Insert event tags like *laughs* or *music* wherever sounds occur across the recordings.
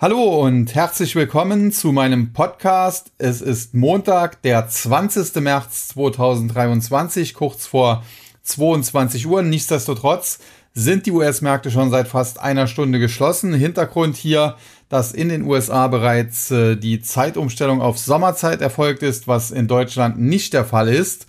Hallo und herzlich willkommen zu meinem Podcast. Es ist Montag, der 20. März 2023, kurz vor 22 Uhr. Nichtsdestotrotz sind die US-Märkte schon seit fast einer Stunde geschlossen. Hintergrund hier, dass in den USA bereits äh, die Zeitumstellung auf Sommerzeit erfolgt ist, was in Deutschland nicht der Fall ist.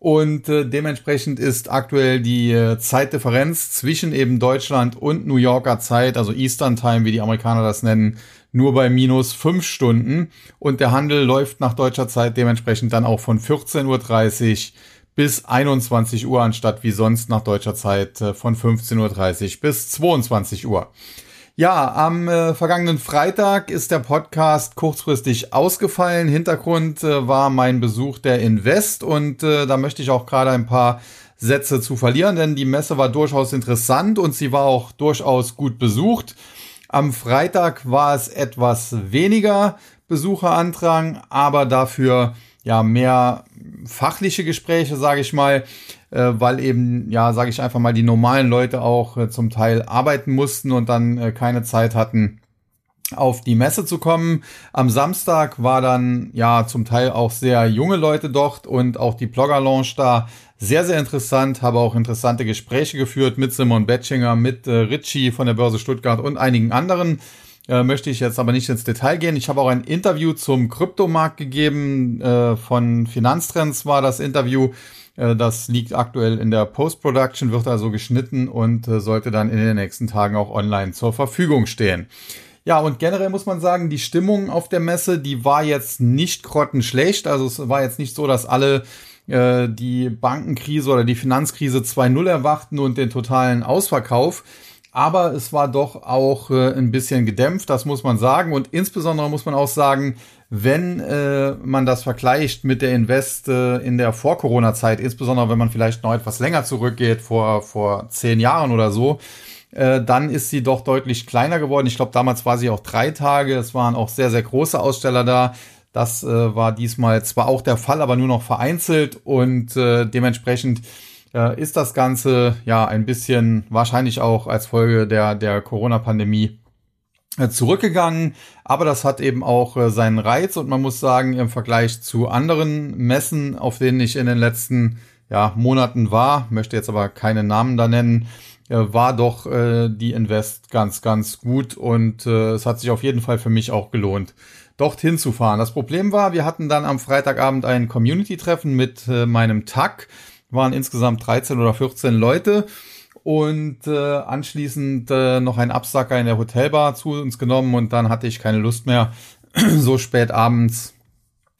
Und äh, dementsprechend ist aktuell die äh, Zeitdifferenz zwischen eben Deutschland und New Yorker Zeit, also Eastern Time, wie die Amerikaner das nennen, nur bei minus fünf Stunden. Und der Handel läuft nach deutscher Zeit dementsprechend dann auch von 14.30 Uhr bis 21 Uhr, anstatt wie sonst nach deutscher Zeit äh, von 15.30 Uhr bis 22 Uhr. Ja, am äh, vergangenen Freitag ist der Podcast kurzfristig ausgefallen. Hintergrund äh, war mein Besuch der Invest und äh, da möchte ich auch gerade ein paar Sätze zu verlieren, denn die Messe war durchaus interessant und sie war auch durchaus gut besucht. Am Freitag war es etwas weniger Besucherandrang, aber dafür ja mehr fachliche Gespräche, sage ich mal äh, weil eben, ja, sage ich einfach mal, die normalen Leute auch äh, zum Teil arbeiten mussten und dann äh, keine Zeit hatten, auf die Messe zu kommen. Am Samstag war dann ja zum Teil auch sehr junge Leute dort und auch die Blogger Lounge da sehr, sehr interessant. Habe auch interessante Gespräche geführt mit Simon Betchinger, mit äh, Ritchie von der Börse Stuttgart und einigen anderen. Äh, möchte ich jetzt aber nicht ins Detail gehen. Ich habe auch ein Interview zum Kryptomarkt gegeben. Äh, von Finanztrends war das Interview. Äh, das liegt aktuell in der Post-Production, wird also geschnitten und äh, sollte dann in den nächsten Tagen auch online zur Verfügung stehen. Ja, und generell muss man sagen, die Stimmung auf der Messe, die war jetzt nicht grottenschlecht. Also es war jetzt nicht so, dass alle äh, die Bankenkrise oder die Finanzkrise 2.0 erwachten und den totalen Ausverkauf. Aber es war doch auch äh, ein bisschen gedämpft, das muss man sagen. Und insbesondere muss man auch sagen, wenn äh, man das vergleicht mit der Invest äh, in der Vor-Corona-Zeit, insbesondere wenn man vielleicht noch etwas länger zurückgeht, vor, vor zehn Jahren oder so, äh, dann ist sie doch deutlich kleiner geworden. Ich glaube, damals war sie auch drei Tage. Es waren auch sehr, sehr große Aussteller da. Das äh, war diesmal zwar auch der Fall, aber nur noch vereinzelt und äh, dementsprechend äh, ist das Ganze ja ein bisschen wahrscheinlich auch als Folge der, der Corona-Pandemie zurückgegangen, aber das hat eben auch äh, seinen Reiz. Und man muss sagen, im Vergleich zu anderen Messen, auf denen ich in den letzten ja, Monaten war, möchte jetzt aber keine Namen da nennen, äh, war doch äh, die Invest ganz, ganz gut. Und äh, es hat sich auf jeden Fall für mich auch gelohnt, dorthin zu fahren. Das Problem war, wir hatten dann am Freitagabend ein Community-Treffen mit äh, meinem TAC, waren insgesamt 13 oder 14 Leute und äh, anschließend äh, noch ein Absacker in der Hotelbar zu uns genommen und dann hatte ich keine Lust mehr, *clears throat* so spät abends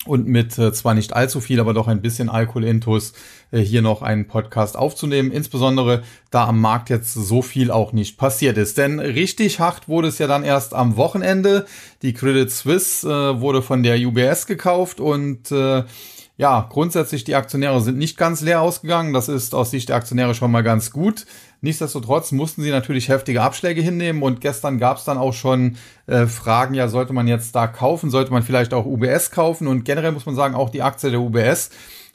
und mit äh, zwar nicht allzu viel, aber doch ein bisschen Alkoholintus äh, hier noch einen Podcast aufzunehmen. Insbesondere da am Markt jetzt so viel auch nicht passiert ist. Denn richtig hart wurde es ja dann erst am Wochenende. Die Credit Suisse äh, wurde von der UBS gekauft und äh, ja, grundsätzlich die Aktionäre sind nicht ganz leer ausgegangen. Das ist aus Sicht der Aktionäre schon mal ganz gut. Nichtsdestotrotz mussten sie natürlich heftige Abschläge hinnehmen und gestern gab es dann auch schon äh, Fragen, ja, sollte man jetzt da kaufen, sollte man vielleicht auch UBS kaufen und generell muss man sagen, auch die Aktie der UBS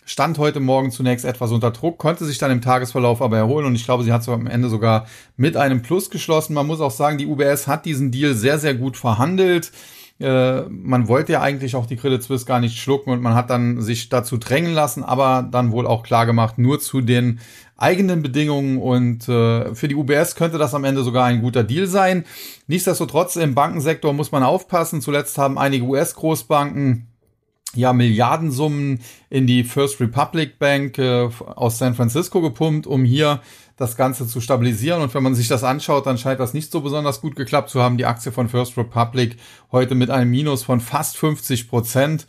stand heute Morgen zunächst etwas unter Druck, konnte sich dann im Tagesverlauf aber erholen und ich glaube, sie hat so am Ende sogar mit einem Plus geschlossen. Man muss auch sagen, die UBS hat diesen Deal sehr, sehr gut verhandelt. Äh, man wollte ja eigentlich auch die Credit Suisse gar nicht schlucken und man hat dann sich dazu drängen lassen, aber dann wohl auch klar gemacht, nur zu den eigenen Bedingungen und äh, für die UBS könnte das am Ende sogar ein guter Deal sein. Nichtsdestotrotz im Bankensektor muss man aufpassen. Zuletzt haben einige US-Großbanken ja Milliardensummen in die First Republic Bank äh, aus San Francisco gepumpt, um hier das Ganze zu stabilisieren. Und wenn man sich das anschaut, dann scheint das nicht so besonders gut geklappt zu haben. Die Aktie von First Republic heute mit einem Minus von fast 50 Prozent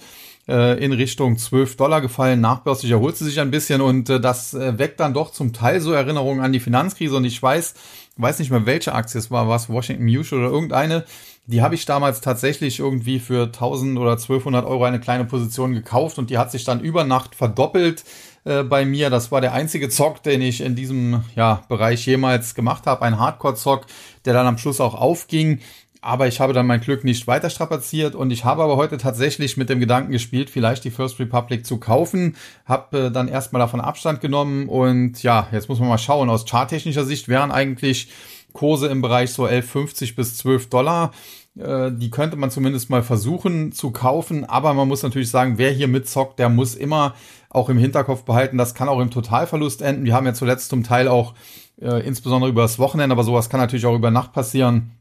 äh, in Richtung 12 Dollar gefallen. Nachbörslich erholt sie sich ein bisschen und äh, das äh, weckt dann doch zum Teil so Erinnerungen an die Finanzkrise. Und ich weiß, weiß nicht mehr, welche Aktie es war, was Washington Mutual oder irgendeine. Die habe ich damals tatsächlich irgendwie für 1000 oder 1200 Euro eine kleine Position gekauft und die hat sich dann über Nacht verdoppelt äh, bei mir. Das war der einzige Zock, den ich in diesem ja, Bereich jemals gemacht habe. Ein Hardcore-Zock, der dann am Schluss auch aufging. Aber ich habe dann mein Glück nicht weiter strapaziert und ich habe aber heute tatsächlich mit dem Gedanken gespielt, vielleicht die First Republic zu kaufen. Habe äh, dann erstmal davon Abstand genommen und ja, jetzt muss man mal schauen. Aus charttechnischer Sicht wären eigentlich Kurse im Bereich so 11,50 bis 12 Dollar Äh, die könnte man zumindest mal versuchen zu kaufen. Aber man muss natürlich sagen, wer hier mitzockt, der muss immer auch im Hinterkopf behalten, das kann auch im Totalverlust enden. Wir haben ja zuletzt zum Teil auch äh, insbesondere über das Wochenende, aber sowas kann natürlich auch über Nacht passieren.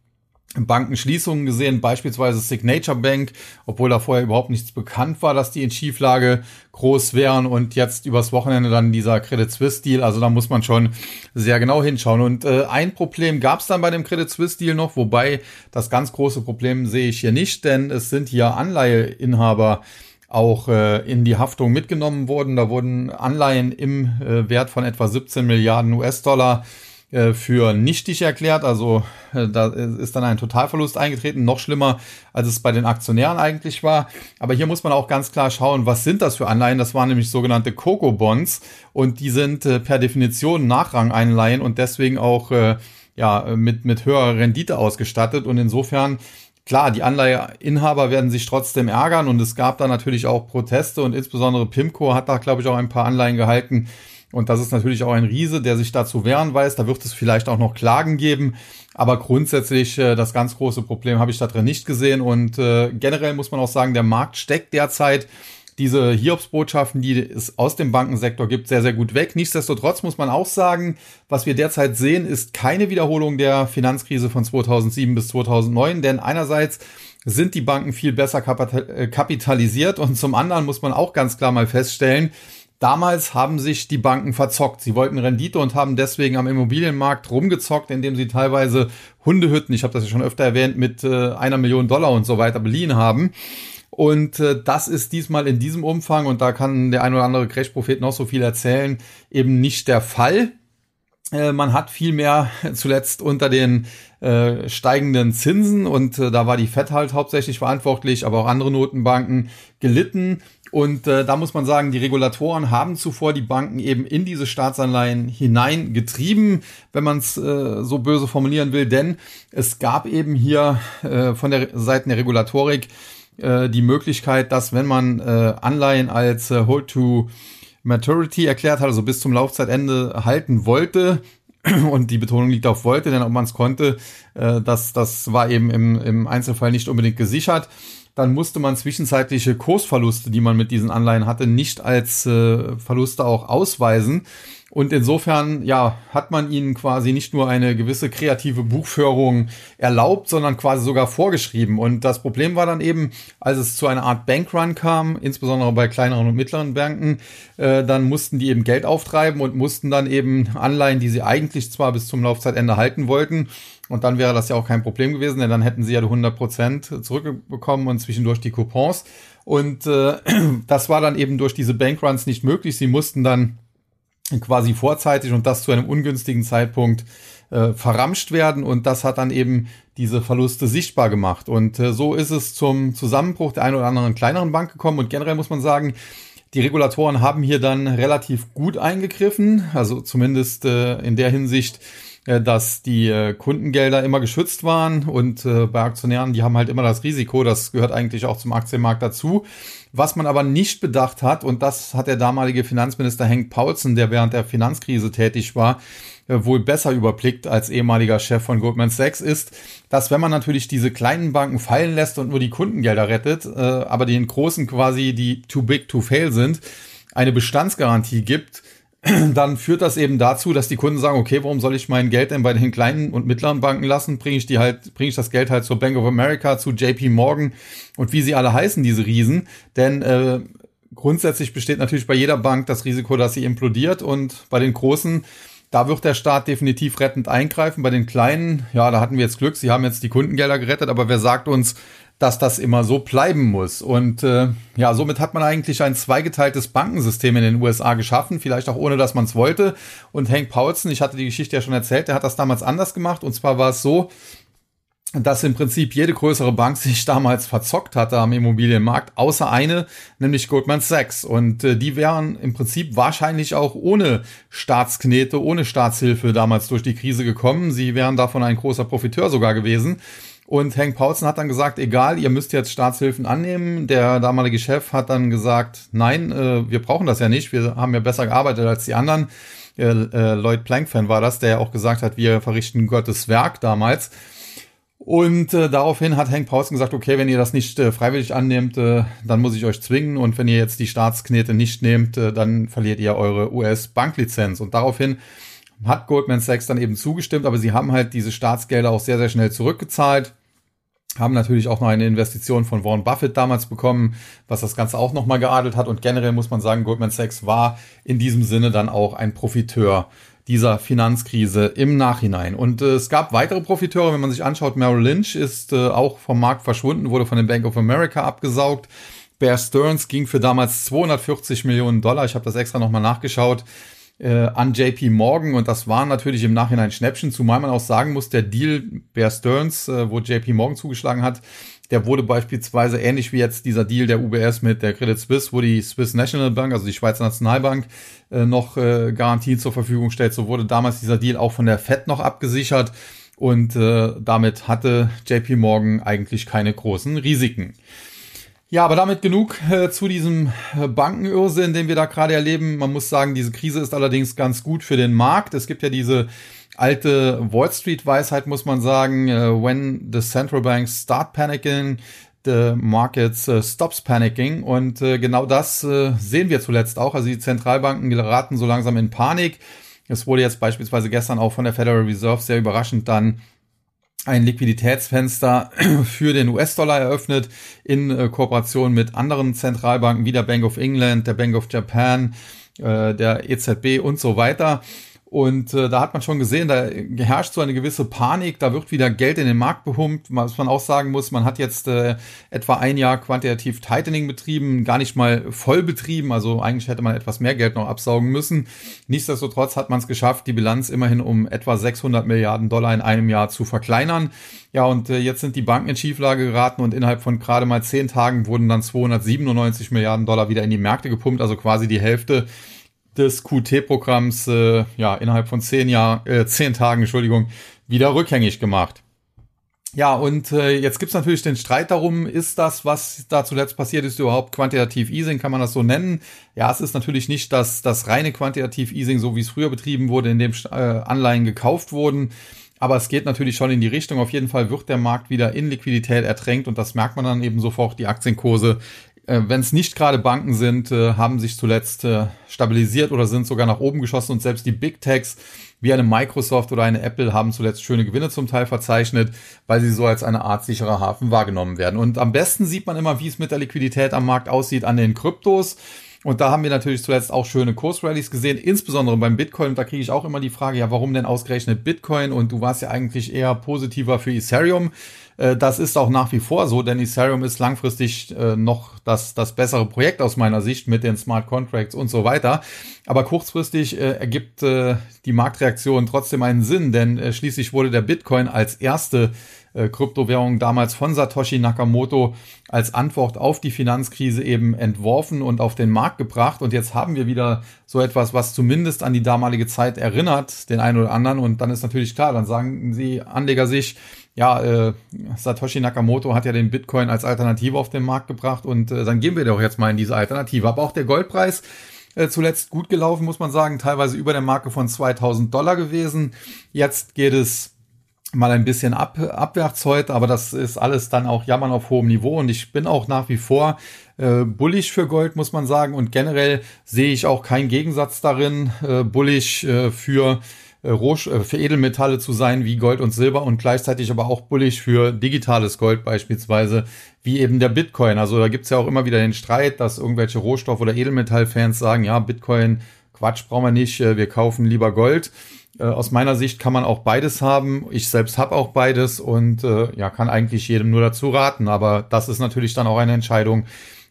Bankenschließungen gesehen, beispielsweise Signature Bank, obwohl da vorher überhaupt nichts bekannt war, dass die in Schieflage groß wären und jetzt übers Wochenende dann dieser Credit Suisse Deal. Also da muss man schon sehr genau hinschauen. Und äh, ein Problem gab es dann bei dem Credit Suisse Deal noch, wobei das ganz große Problem sehe ich hier nicht, denn es sind hier Anleiheinhaber auch äh, in die Haftung mitgenommen worden. Da wurden Anleihen im äh, Wert von etwa 17 Milliarden US-Dollar äh, für nichtig erklärt. Also äh, da ist dann ein Totalverlust eingetreten, noch schlimmer, als es bei den Aktionären eigentlich war. Aber hier muss man auch ganz klar schauen, was sind das für Anleihen? Das waren nämlich sogenannte Coco-Bonds und die sind äh, per Definition Nachrangeinleihen und deswegen auch ja, mit, mit höherer Rendite ausgestattet. Und insofern Klar, die Anleiheinhaber werden sich trotzdem ärgern und es gab da natürlich auch Proteste und insbesondere Pimco hat da, glaube ich, auch ein paar Anleihen gehalten. Und das ist natürlich auch ein Riese, der sich dazu wehren weiß. Da wird es vielleicht auch noch Klagen geben. Aber grundsätzlich äh, das ganz große Problem habe ich da drin nicht gesehen. Und äh, generell muss man auch sagen, der Markt steckt derzeit diese Hiobsbotschaften, die es aus dem Bankensektor gibt, sehr, sehr gut weg. Nichtsdestotrotz muss man auch sagen, was wir derzeit sehen, ist keine Wiederholung der Finanzkrise von 2007 bis 2009, denn einerseits sind die Banken viel besser äh, kapitalisiert und zum anderen muss man auch ganz klar mal feststellen, Damals haben sich die Banken verzockt. Sie wollten Rendite und haben deswegen am Immobilienmarkt rumgezockt, indem sie teilweise Hundehütten, ich habe das ja schon öfter erwähnt, mit äh, einer Million Dollar und so weiter beliehen haben. Und äh, das ist diesmal in diesem Umfang, und da kann der ein oder andere Crash-Prophet noch so viel erzählen, eben nicht der Fall. Äh, man hat vielmehr *laughs* zuletzt unter den äh, steigenden Zinsen und äh, da war die FED halt hauptsächlich verantwortlich, aber auch andere Notenbanken gelitten. Und äh, da muss man sagen, die Regulatoren haben zuvor die Banken eben in diese Staatsanleihen hineingetrieben, wenn man es äh, so böse formulieren will, denn es gab eben hier äh, von der Seite der Regulatorik äh, die Möglichkeit, dass wenn man äh, Anleihen als äh, Hold to Maturity erklärt hat, also bis zum Laufzeitende halten wollte, *clears throat* und die Betonung liegt auf wollte, denn ob man es konnte, äh, das, das war eben im, im Einzelfall nicht unbedingt gesichert. Dann musste man zwischenzeitliche Kursverluste, die man mit diesen Anleihen hatte, nicht als äh, Verluste auch ausweisen. Und insofern, ja, hat man ihnen quasi nicht nur eine gewisse kreative Buchführung erlaubt, sondern quasi sogar vorgeschrieben. Und das Problem war dann eben, als es zu einer Art Bankrun kam, insbesondere bei kleineren und mittleren Banken, äh, dann mussten die eben Geld auftreiben und mussten dann eben Anleihen, die sie eigentlich zwar bis zum Laufzeitende halten wollten, und dann wäre das ja auch kein Problem gewesen, denn dann hätten sie ja die 100 Prozent zurückbekommen und zwischendurch die Coupons. Und äh, *clears throat* das war dann eben durch diese Bankruns nicht möglich. Sie mussten dann quasi vorzeitig und das zu einem ungünstigen Zeitpunkt äh, verramscht werden und das hat dann eben diese Verluste sichtbar gemacht und äh, so ist es zum Zusammenbruch der einen oder anderen kleineren Bank gekommen und generell muss man sagen, die Regulatoren haben hier dann relativ gut eingegriffen, also zumindest äh, in der Hinsicht, dass die äh, Kundengelder immer geschützt waren und äh, bei Aktionären, die haben halt immer das Risiko, das gehört eigentlich auch zum Aktienmarkt dazu. Was man aber nicht bedacht hat, und das hat der damalige Finanzminister Hank Paulsen, der während der Finanzkrise tätig war, wohl besser überblickt als ehemaliger Chef von Goldman Sachs, ist, dass wenn man natürlich diese kleinen Banken fallen lässt und nur die Kundengelder rettet, aber den großen quasi, die too big to fail sind, eine Bestandsgarantie gibt, *clears throat* dann führt das eben dazu, dass die Kunden sagen, okay, warum soll ich mein Geld denn bei den kleinen und mittleren Banken lassen? Bringe ich die halt, bringe ich das Geld halt zur Bank of America, zu JP Morgan und wie sie alle heißen, diese Riesen. Denn äh, grundsätzlich besteht natürlich bei jeder Bank das Risiko, dass sie implodiert und bei den großen da wird der Staat definitiv rettend eingreifen. Bei den kleinen, ja, da hatten wir jetzt Glück, sie haben jetzt die Kundengelder gerettet, aber wer sagt uns, dass das immer so bleiben muss. Und äh, ja, somit hat man eigentlich ein zweigeteiltes Bankensystem in den USA geschaffen, vielleicht auch ohne, dass man es wollte. Und Hank Paulson, ich hatte die Geschichte ja schon erzählt, der hat das damals anders gemacht. Und zwar war es so, dass im Prinzip jede größere Bank *laughs* sich damals verzockt hatte am Immobilienmarkt, außer eine, nämlich Goldman Sachs. Und äh, die wären im Prinzip wahrscheinlich auch ohne Staatsknete, ohne Staatshilfe damals durch die Krise gekommen. Sie wären davon ein großer Profiteur sogar gewesen. Und Hank Paulson hat dann gesagt, egal, ihr müsst jetzt Staatshilfen annehmen. Der damalige Chef hat dann gesagt, nein, äh, wir brauchen das ja nicht. Wir haben ja besser gearbeitet als die anderen. Äh, äh, Lloyd Plankfan war das, der auch gesagt hat, wir verrichten Gottes Werk damals. Und äh, daraufhin hat Hank Paulson gesagt, okay, wenn ihr das nicht äh, freiwillig annehmt, äh, dann muss ich euch zwingen. Und wenn ihr jetzt die Staatsknete nicht nehmt, äh, dann verliert ihr eure US-Banklizenz. Und daraufhin hat Goldman Sachs dann eben zugestimmt, aber sie haben halt diese Staatsgelder auch sehr, sehr schnell zurückgezahlt. Haben natürlich auch noch eine Investition von Warren Buffett damals bekommen, was das Ganze auch nochmal geadelt hat. Und generell muss man sagen, Goldman Sachs war in diesem Sinne dann auch ein Profiteur dieser Finanzkrise im Nachhinein. Und äh, es gab weitere Profiteure, wenn man sich anschaut, Merrill Lynch ist äh, auch vom Markt verschwunden, wurde von den Bank of America abgesaugt. Bear Stearns ging für damals 240 Millionen Dollar, ich habe das extra nochmal nachgeschaut, äh, an JP Morgan und das war natürlich im Nachhinein Schnäppchen, zumal man auch sagen muss, der Deal Bear Stearns, äh, wo JP Morgan zugeschlagen hat, der wurde beispielsweise ähnlich wie jetzt dieser Deal der UBS mit der Credit Suisse, wo die Swiss National Bank, also die Schweizer Nationalbank, äh, noch äh, Garantien zur Verfügung stellt. So wurde damals dieser Deal auch von der Fed noch abgesichert und äh, damit hatte JP Morgan eigentlich keine großen Risiken. Ja, aber damit genug äh, zu diesem äh, Bankenirrsinn, den wir da gerade erleben. Man muss sagen, diese Krise ist allerdings ganz gut für den Markt. Es gibt ja diese alte Wall Street Weisheit, muss man sagen, uh, when the central banks start panicking, the markets uh, stops panicking. Und uh, genau das sehen wir zuletzt auch. Also die Zentralbanken geraten so langsam in Panik. Es wurde jetzt beispielsweise gestern auch von der Federal Reserve sehr überraschend dann ein Liquiditätsfenster *clears throat* für den US-Dollar eröffnet in Kooperation mit anderen Zentralbanken wie der Bank of England, der Bank of Japan, der EZB und so weiter. Und äh, da hat man schon gesehen, da herrscht so eine gewisse Panik, da wird wieder Geld in den Markt behumpt. Was man auch sagen muss, man hat jetzt äh, etwa ein Jahr quantitativ Tightening betrieben, gar nicht mal voll betrieben. Also eigentlich hätte man etwas mehr Geld noch absaugen müssen. Nichtsdestotrotz hat man es geschafft, die Bilanz immerhin um etwa 600 Milliarden Dollar in einem Jahr zu verkleinern. Ja, und äh, jetzt sind die Banken in Schieflage geraten und innerhalb von gerade mal zehn Tagen wurden dann 297 Milliarden Dollar wieder in die Märkte gepumpt, also quasi die Hälfte des QT-Programms äh, ja innerhalb von zehn Jahr, äh, zehn Tagen, Entschuldigung, wieder rückgängig gemacht. Ja, und äh, jetzt gibt's natürlich den Streit darum, ist das, was da zuletzt passiert ist, überhaupt quantitativ Easing, kann man das so nennen? Ja, es ist natürlich nicht das, das reine quantitativ Easing, so wie es früher betrieben wurde, in dem äh, Anleihen gekauft wurden. Aber es geht natürlich schon in die Richtung. Auf jeden Fall wird der Markt wieder in Liquidität ertränkt und das merkt man dann eben sofort. Die Aktienkurse äh, wenn es nicht gerade Banken sind, äh, haben sich zuletzt äh, stabilisiert oder sind sogar nach oben geschossen und selbst die Big Techs wie eine Microsoft oder eine Apple haben zuletzt schöne Gewinne zum Teil verzeichnet, weil sie so als eine Art sicherer Hafen wahrgenommen werden. Und am besten sieht man immer, wie es mit der Liquidität am Markt aussieht an den Kryptos. Und da haben wir natürlich zuletzt auch schöne Kursrallies gesehen, insbesondere beim Bitcoin. Und da kriege ich auch immer die Frage, ja, warum denn ausgerechnet Bitcoin? Und du warst ja eigentlich eher positiver für Ethereum. Äh, das ist auch nach wie vor so, denn Ethereum ist langfristig äh, noch das, das bessere Projekt aus meiner Sicht mit den Smart Contracts und so weiter. Aber kurzfristig äh, ergibt die Marktreaktion trotzdem einen Sinn, denn schließlich wurde der Bitcoin als erste Kryptowährung damals von Satoshi Nakamoto als Antwort auf die Finanzkrise eben entworfen und auf den Markt gebracht. Und jetzt haben wir wieder so etwas, was zumindest an die damalige Zeit erinnert, den einen oder anderen. Und dann ist natürlich klar, dann sagen die Anleger sich, ja, äh, Satoshi Nakamoto hat ja den Bitcoin als Alternative auf den Markt gebracht und äh, dann gehen wir doch jetzt mal in diese Alternative. Aber auch der Goldpreis äh, zuletzt gut gelaufen, muss man sagen, teilweise über der Marke von 2000 Dollar gewesen. Jetzt geht es mal ein bisschen ab, abwärts heute, aber das ist alles dann auch Jammern auf hohem Niveau und ich bin auch nach wie vor äh, bullish für Gold, muss man sagen und generell sehe ich auch keinen Gegensatz darin, äh, bullish äh, für äh, Roh äh, für Edelmetalle zu sein wie Gold und Silber und gleichzeitig aber auch bullig für digitales Gold beispielsweise, wie eben der Bitcoin. Also da gibt's ja auch immer wieder den Streit, dass irgendwelche Rohstoff- oder Edelmetallfans sagen, ja, Bitcoin, Quatsch brauchen wir nicht, äh, wir kaufen lieber Gold. Aus meiner Sicht kann man auch beides haben. Ich selbst habe auch beides und äh, ja, kann eigentlich jedem nur dazu raten. Aber das ist natürlich dann auch eine Entscheidung,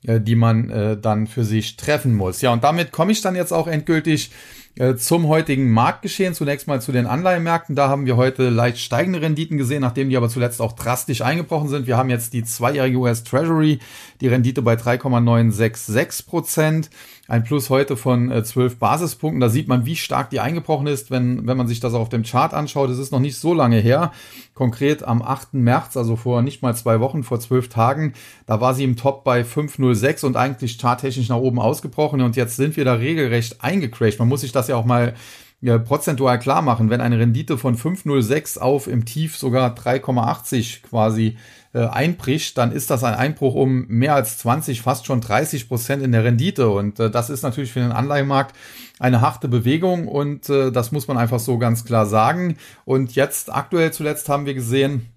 äh, die man äh, dann für sich treffen muss. Ja, und damit komme ich dann jetzt auch endgültig äh, zum heutigen Marktgeschehen. Zunächst mal zu den Anleihenmärkten. Da haben wir heute leicht steigende Renditen gesehen, nachdem die aber zuletzt auch drastisch eingebrochen sind. Wir haben jetzt die zweijährige US Treasury, die Rendite bei 3,966 Prozent. Ein Plus heute von äh, 12 Basispunkten. Da sieht man, wie stark die eingebrochen ist, wenn, wenn man sich das auf dem Chart anschaut. Es ist noch nicht so lange her. Konkret am 8. März, also vor nicht mal zwei Wochen, vor zwölf Tagen, da war sie im Top bei 506 und eigentlich charttechnisch nach oben ausgebrochen. Und jetzt sind wir da regelrecht eingecrashed. Man muss sich das ja auch mal ja, prozentual klar machen, wenn eine Rendite von 5,06 auf im Tief sogar 3,80 quasi äh, einbricht, dann ist das ein Einbruch um mehr als 20, fast schon 30 Prozent in der Rendite. Und äh, das ist natürlich für den Anleihenmarkt eine harte Bewegung und äh, das muss man einfach so ganz klar sagen. Und jetzt aktuell zuletzt haben wir gesehen,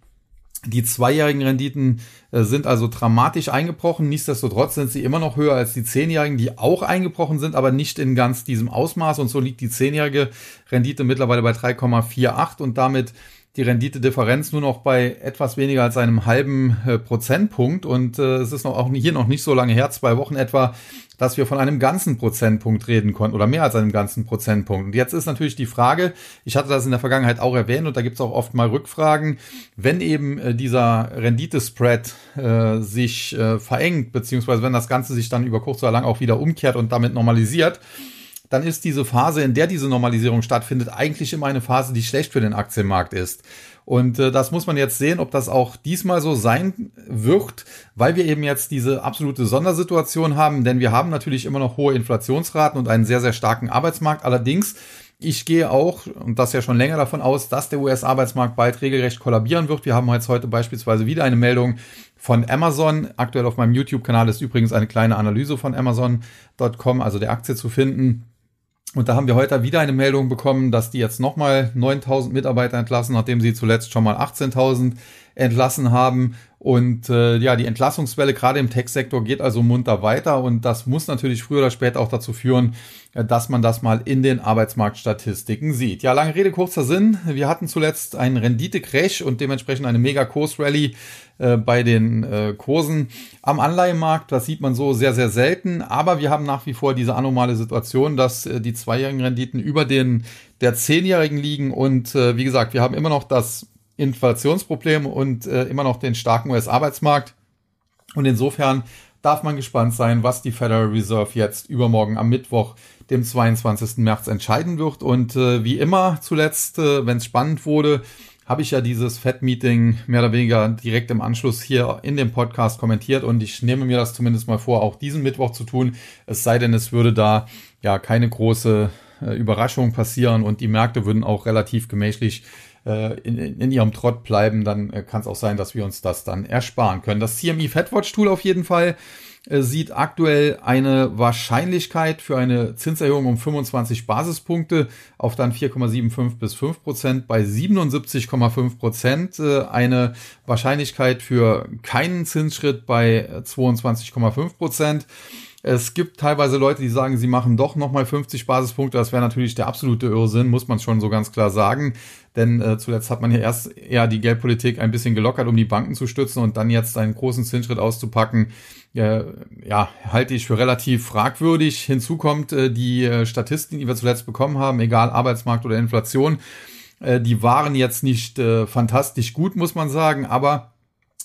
die zweijährigen Renditen äh, sind also dramatisch eingebrochen. Nichtsdestotrotz sind sie immer noch höher als die zehnjährigen, die auch eingebrochen sind, aber nicht in ganz diesem Ausmaß. Und so liegt die zehnjährige Rendite mittlerweile bei 3,48 und damit die Renditedifferenz nur noch bei etwas weniger als einem halben äh, Prozentpunkt. Und äh, es ist noch auch hier noch nicht so lange her, zwei Wochen etwa, dass wir von einem ganzen Prozentpunkt reden konnten oder mehr als einem ganzen Prozentpunkt. Und jetzt ist natürlich die Frage, ich hatte das in der Vergangenheit auch erwähnt und da gibt es auch oft mal Rückfragen, wenn eben äh, dieser Renditespread äh, sich äh, verengt, beziehungsweise wenn das Ganze sich dann über kurz oder lang auch wieder umkehrt und damit normalisiert, dann ist diese Phase, in der diese Normalisierung stattfindet, eigentlich immer eine Phase, die schlecht für den Aktienmarkt ist. Und äh, das muss man jetzt sehen, ob das auch diesmal so sein wird, weil wir eben jetzt diese absolute Sondersituation haben, denn wir haben natürlich immer noch hohe Inflationsraten und einen sehr, sehr starken Arbeitsmarkt. Allerdings ich gehe auch, und das ja schon länger davon aus, dass der US-Arbeitsmarkt bald regelrecht kollabieren wird. Wir haben jetzt heute beispielsweise wieder eine Meldung von Amazon. Aktuell auf meinem YouTube-Kanal ist übrigens eine kleine Analyse von Amazon.com, also der Aktie zu finden. Und da haben wir heute wieder eine Meldung bekommen, dass die jetzt nochmal 9000 Mitarbeiter entlassen, nachdem sie zuletzt schon mal 18.000 entlassen haben. Und äh, ja, die Entlassungswelle gerade im Tech-Sektor geht also munter weiter und das muss natürlich früher oder später auch dazu führen, äh, dass man das mal in den Arbeitsmarktstatistiken sieht. Ja, lange Rede, kurzer Sinn. Wir hatten zuletzt einen Rendite-Crash und dementsprechend eine Mega-Kurs-Rally äh, bei den äh, Kursen am Anleihemarkt. Das sieht man so sehr, sehr selten. Aber wir haben nach wie vor diese anomale Situation, dass äh, die zweijährigen Renditen über den der zehnjährigen liegen und äh, wie gesagt, wir haben immer noch das Inflationsproblem und äh, immer noch den starken US-Arbeitsmarkt. Und insofern darf man gespannt sein, was die Federal Reserve jetzt übermorgen am Mittwoch, dem 22. März, entscheiden wird. Und äh, wie immer zuletzt, äh, wenn es spannend wurde, habe ich ja dieses Fed-Meeting mehr oder weniger direkt im Anschluss hier in dem Podcast kommentiert und ich nehme mir das zumindest mal vor, auch diesen Mittwoch zu tun. Es sei denn, es würde da ja keine große äh, Überraschung passieren und die Märkte würden auch relativ gemächlich äh, in, in ihrem Trott bleiben, dann äh, kann es auch sein, dass wir uns das dann ersparen können. Das CME Fedwatch Tool auf jeden Fall äh, sieht aktuell eine Wahrscheinlichkeit für eine Zinserhöhung um 25 Basispunkte auf dann 4,75 bis 5 Prozent bei 77,5 Prozent. Eine Wahrscheinlichkeit für keinen Zinsschritt bei 22,5 Prozent. Es gibt teilweise Leute, die sagen, sie machen doch nochmal 50 Basispunkte. Das wäre natürlich der absolute Irrsinn, muss man schon so ganz klar sagen. Denn äh, zuletzt hat man ja erst eher die Geldpolitik ein bisschen gelockert, um die Banken zu stützen und dann jetzt einen großen Zinsschritt auszupacken. Äh, ja, halte ich für relativ fragwürdig. Hinzu kommt äh, die äh, Statistiken, die wir zuletzt bekommen haben, egal Arbeitsmarkt oder Inflation. Äh, die waren jetzt nicht äh, fantastisch gut, muss man sagen, aber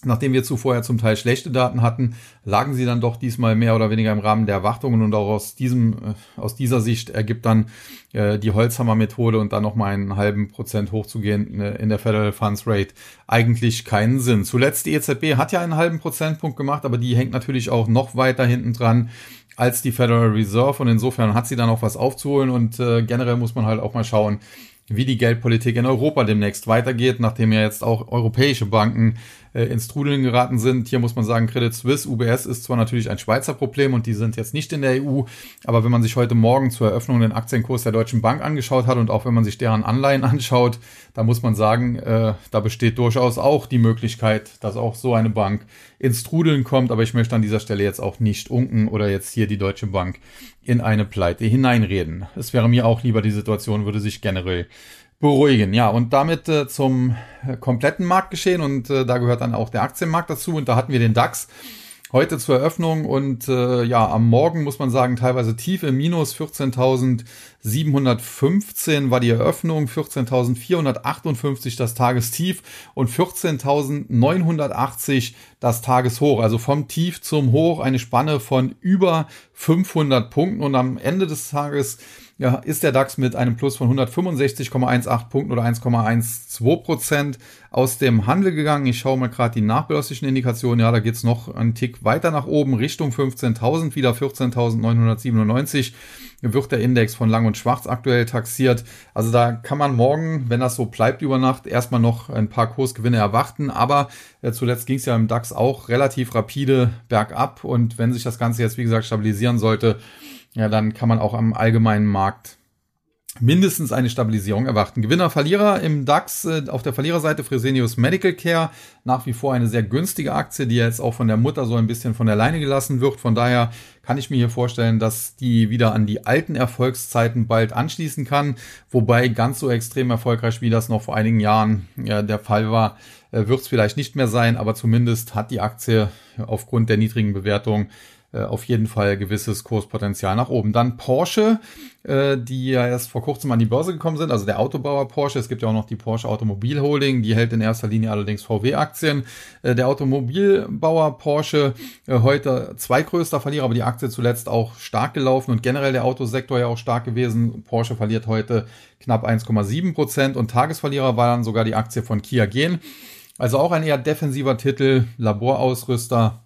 Nachdem wir zuvor ja zum Teil schlechte Daten hatten, lagen sie dann doch diesmal mehr oder weniger im Rahmen der Erwartungen und auch aus diesem, äh, aus dieser Sicht ergibt dann äh, die Holzhammer-Methode und dann nochmal einen halben Prozent hochzugehen äh, in der Federal Funds Rate eigentlich keinen Sinn. Zuletzt die EZB hat ja einen halben Prozentpunkt gemacht, aber die hängt natürlich auch noch weiter hinten dran als die Federal Reserve und insofern hat sie dann auch was aufzuholen und äh, generell muss man halt auch mal schauen, wie die Geldpolitik in Europa demnächst weitergeht, nachdem ja jetzt auch europäische Banken äh, ins Trudeln geraten sind. Hier muss man sagen, Credit Suisse, UBS ist zwar natürlich ein Schweizer Problem und die sind jetzt nicht in der EU, aber wenn man sich heute Morgen zur Eröffnung den Aktienkurs der Deutschen Bank angeschaut hat und auch wenn man sich deren Anleihen *laughs* anschaut, da muss man sagen, äh, da besteht durchaus auch die Möglichkeit, dass auch so eine Bank ins Trudeln kommt, aber ich möchte an dieser Stelle jetzt auch nicht unken oder jetzt hier die Deutsche Bank in eine Pleite hineinreden. Es wäre mir auch lieber, die Situation würde sich generell beruhigen. Ja, und damit äh, zum äh, kompletten Marktgeschehen und äh, da gehört dann auch der Aktienmarkt dazu und da hatten wir den DAX heute zur Eröffnung und äh, ja, am Morgen muss man sagen, teilweise tief im Minus 14.715 war die Eröffnung, 14.458 das Tagestief und 14.980 das Tageshoch. Also vom Tief zum Hoch eine Spanne von über 500 Punkten und am Ende des Tages ja, ist der DAX mit einem Plus von 165,18 Punkten oder 1,12 Prozent aus dem Handel gegangen. Ich schaue mal gerade die nachbörslichen Indikationen. Ja, da geht's noch einen Tick weiter nach oben Richtung 15.000, wieder 14.997. wird der Index von Lang und Schwarz aktuell taxiert. Also da kann man morgen, wenn das so bleibt über Nacht, erstmal noch ein paar Kursgewinne erwarten. Aber äh, zuletzt ging es ja im DAX auch relativ rapide bergab. Und wenn sich das Ganze jetzt, wie gesagt, stabilisieren sollte, ja, dann kann man auch am allgemeinen Markt mindestens eine Stabilisierung erwarten. Gewinner, Verlierer im DAX äh, auf der Verliererseite Fresenius Medical Care nach wie vor eine sehr günstige Aktie, die jetzt auch von der Mutter so ein bisschen von der Leine gelassen wird. Von daher kann ich mir hier vorstellen, dass die wieder an die alten Erfolgszeiten bald anschließen kann. Wobei ganz so extrem erfolgreich, wie das noch vor einigen Jahren ja, der Fall war, äh, wird es vielleicht nicht mehr sein. Aber zumindest hat die Aktie aufgrund der niedrigen Bewertung äh, auf jeden Fall gewisses Kurspotenzial nach oben. Dann Porsche, äh, die ja erst vor kurzem an die Börse gekommen sind, also der Autobauer Porsche. Es gibt ja auch noch die Porsche Automobil Holding, die hält in erster Linie allerdings VW-Aktien. Äh, der Automobilbauer Porsche äh, heute zweitgrößter Verlierer, aber die Aktie zuletzt auch stark gelaufen und generell der Autosektor ja auch stark gewesen. Porsche verliert heute knapp 1,7 Prozent und Tagesverlierer war dann sogar die Aktie von Kia Gen. Also auch ein eher defensiver Titel, Laborausrüster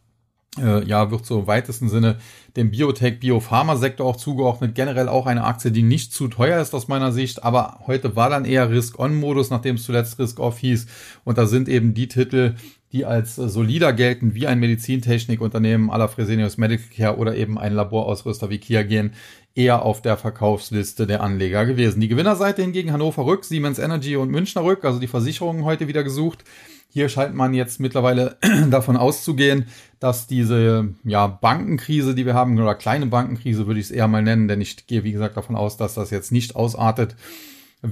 ja, wird so im weitesten Sinne dem Biotech-Biopharma-Sektor auch zugeordnet. Generell auch eine Aktie, die nicht zu teuer ist aus meiner Sicht, aber heute war dann eher Risk-On-Modus, nachdem es zuletzt Risk-Off hieß. Und da sind eben die Titel, die als äh, solider gelten, wie ein Medizintechnikunternehmen aller Fresenius Medical Care oder eben ein Laborausrüster wie Kia gehen, eher auf der Verkaufsliste der Anleger gewesen. Die Gewinnerseite hingegen Hannover Rück, Siemens Energy und Münchner Rück, also die Versicherungen heute wieder gesucht. Hier scheint man jetzt mittlerweile *clears throat* davon auszugehen, dass diese ja, Bankenkrise, die wir haben, oder kleine Bankenkrise würde ich es eher mal nennen, denn ich gehe, wie gesagt, davon aus, dass das jetzt nicht ausartet,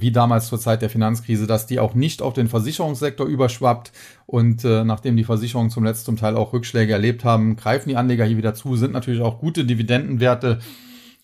wie damals zur Zeit der Finanzkrise, dass die auch nicht auf den Versicherungssektor überschwappt. Und äh, nachdem die Versicherungen zum letzten Teil auch Rückschläge erlebt haben, greifen die Anleger hier wieder zu, sind natürlich auch gute Dividendenwerte.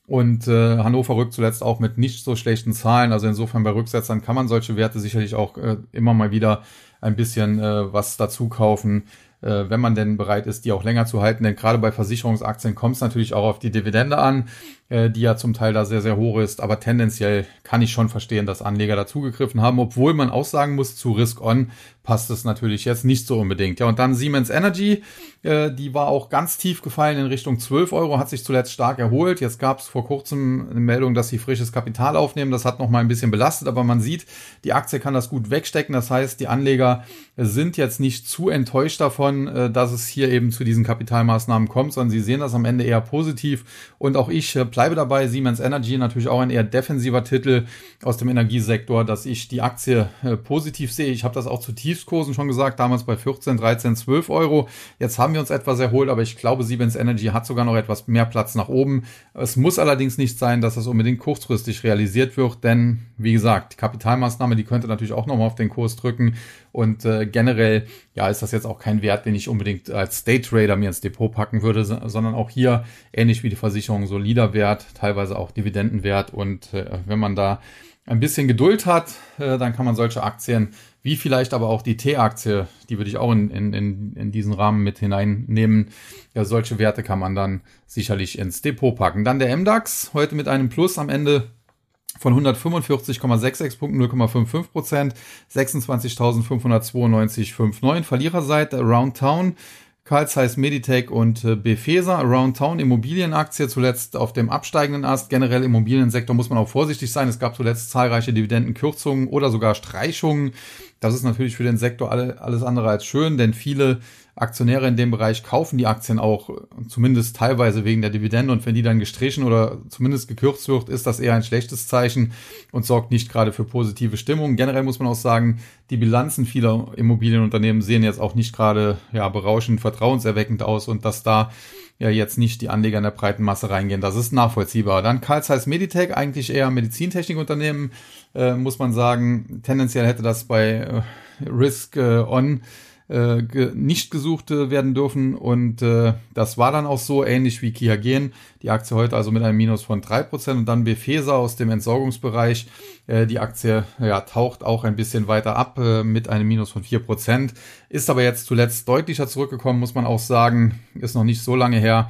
Und äh, Hannover rückt zuletzt auch mit nicht so schlechten Zahlen. Also insofern bei Rücksetzern kann man solche Werte sicherlich auch äh, immer mal wieder ein bisschen äh, was dazu kaufen, äh, wenn man denn bereit ist, die auch länger zu halten. Denn gerade bei Versicherungsaktien kommt es natürlich auch auf die Dividende an, die ja zum Teil da sehr, sehr hoch ist. Aber tendenziell kann ich schon verstehen, dass Anleger dazugegriffen haben, obwohl man auch sagen muss, zu Risk On passt es natürlich jetzt nicht so unbedingt. Ja, und dann Siemens Energy, äh, die war auch ganz tief gefallen in Richtung 12 Euro, hat sich zuletzt stark erholt. Jetzt gab es vor kurzem eine Meldung, dass sie frisches Kapital aufnehmen. Das hat noch mal ein bisschen belastet, aber man sieht, die Aktie kann das gut wegstecken. Das heißt, die Anleger sind jetzt nicht zu enttäuscht davon, äh, dass es hier eben zu diesen Kapitalmaßnahmen kommt, sondern sie sehen das am Ende eher positiv. Und auch ich äh, bleibe dabei. Siemens Energy natürlich auch ein eher defensiver Titel aus dem Energiesektor, dass ich die Aktie äh, positiv sehe. Ich habe das auch zu Tiefskursen schon gesagt, damals bei 14, 13, 12 Euro. Jetzt haben wir uns etwas erholt, aber ich glaube, Siemens Energy hat sogar noch etwas mehr Platz nach oben. Es muss allerdings nicht sein, dass das unbedingt kurzfristig realisiert wird, denn wie gesagt, die Kapitalmaßnahme, die könnte natürlich auch nochmal auf den Kurs drücken. Und äh, generell, ja, ist das jetzt auch kein Wert, den ich unbedingt als Day Trader mir ins Depot packen würde, sondern auch hier, ähnlich wie die Versicherung, solider Wert, teilweise auch Dividendenwert. Und äh, wenn man da ein bisschen Geduld hat, äh, dann kann man solche Aktien, wie vielleicht aber auch die T-Aktie, die würde ich auch in, in, in, diesen Rahmen mit hineinnehmen. Ja, solche Werte kann man dann sicherlich ins Depot packen. Dann der MDAX, heute mit einem Plus am Ende von 145,66 Punkten 0,55 Prozent, 26.592,59. Verliererseite Around Town, Carl Zeiss Meditech und äh, Befesa. Around Town Immobilienaktie zuletzt auf dem absteigenden Ast. Generell im Immobiliensektor muss man auch vorsichtig sein. Es gab zuletzt zahlreiche Dividendenkürzungen oder sogar Streichungen. Das ist natürlich für den Sektor alle, alles andere als schön, denn viele Aktionäre in dem Bereich kaufen die Aktien auch zumindest teilweise wegen der Dividende und wenn die dann gestrichen oder zumindest gekürzt wird, ist das eher ein schlechtes Zeichen und sorgt nicht gerade für positive Stimmung. Generell muss man auch sagen, die Bilanzen vieler Immobilienunternehmen sehen jetzt auch nicht gerade ja, berauschend, vertrauenserweckend aus und dass da ja jetzt nicht die Anleger in der breiten Masse reingehen. Das ist nachvollziehbar. Dann Carl Zeiss Meditech, eigentlich eher Medizintechnikunternehmen, äh, muss man sagen. Tendenziell hätte das bei äh, Risk äh, On äh, ge nicht gesucht äh, werden dürfen. Und äh, das war dann auch so, ähnlich wie Kia Gen. Die Aktie heute also mit einem Minus von drei Prozent und dann Befesa aus dem Entsorgungsbereich. Äh, die Aktie ja, taucht auch ein bisschen weiter ab äh, mit einem Minus von vier Prozent. Ist aber jetzt zuletzt deutlicher zurückgekommen, muss man auch sagen. Ist noch nicht so lange her.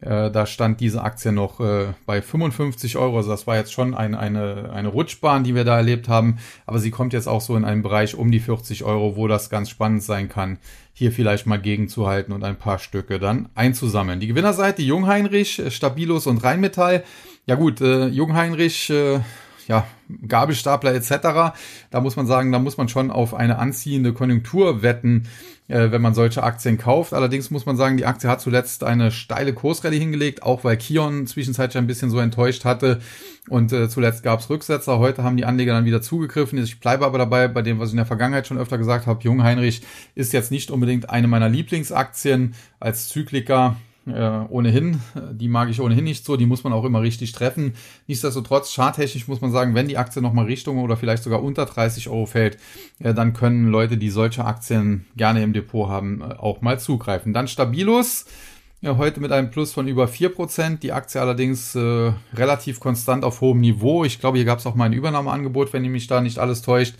Äh, da stand diese Aktie noch äh, bei 55 Euro. Also das war jetzt schon ein, eine, eine Rutschbahn, die wir da erlebt haben. Aber sie kommt jetzt auch so in einen Bereich um die 40 Euro, wo das ganz spannend sein kann, hier vielleicht mal gegenzuhalten und ein paar Stücke dann einzusammeln. Die Gewinnerseite Jungheinrich, Stabilus und Rheinmetall Ja gut, äh, Jungheinrich, äh, ja, Gabelstapler etc. Da muss man sagen, da muss man schon auf eine anziehende Konjunktur wetten, äh, wenn man solche Aktien kauft. Allerdings muss man sagen, die Aktie hat zuletzt eine steile Kursrallye hingelegt, auch weil Kion zwischenzeitlich ein bisschen so enttäuscht hatte. Und äh, zuletzt gab es Rücksetzer. Heute haben die Anleger dann wieder zugegriffen. Ich bleibe aber dabei, bei dem, was ich in der Vergangenheit schon öfter gesagt habe, Jungheinrich ist jetzt nicht unbedingt eine meiner Lieblingsaktien als Zykliker äh, ohnehin. Die mag ich ohnehin nicht so. Die muss man auch immer richtig treffen. Nichtsdestotrotz, charttechnisch muss man sagen, wenn die Aktie nochmal Richtung oder vielleicht sogar unter 30 Euro fällt, äh, dann können Leute, die solche Aktien gerne im Depot haben, äh, auch mal zugreifen. Dann Stabilus. Ja, heute mit einem Plus von über 4%. Die Aktie allerdings äh, relativ konstant auf hohem Niveau. Ich glaube, hier gab es auch mal ein Übernahmeangebot, wenn mich da nicht alles täuscht.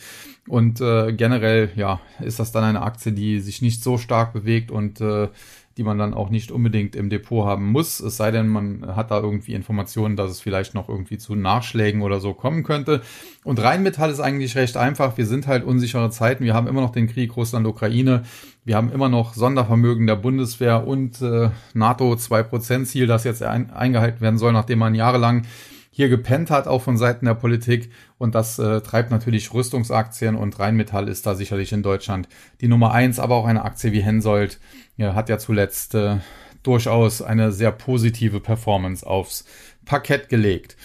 Und äh, generell, ja, ist das dann eine Aktie, die sich nicht so stark bewegt und äh, die man dann auch nicht unbedingt im Depot haben muss, es sei denn, man hat da irgendwie Informationen, dass es vielleicht noch irgendwie zu Nachschlägen oder so kommen könnte. Und Rheinmetall ist eigentlich recht einfach. Wir sind halt unsichere Zeiten. Wir haben immer noch den Krieg Russland-Ukraine. Wir haben immer noch Sondervermögen der Bundeswehr und äh, NATO 2% Ziel, das jetzt ein, eingehalten werden soll, nachdem man jahrelang hier gepennt hat, auch von Seiten der Politik. Und das äh, treibt natürlich Rüstungsaktien und Rheinmetall ist da sicherlich in Deutschland die Nummer eins, aber auch eine Aktie wie Hensoldt ja, hat ja zuletzt äh, durchaus eine sehr positive Performance aufs Parkett gelegt.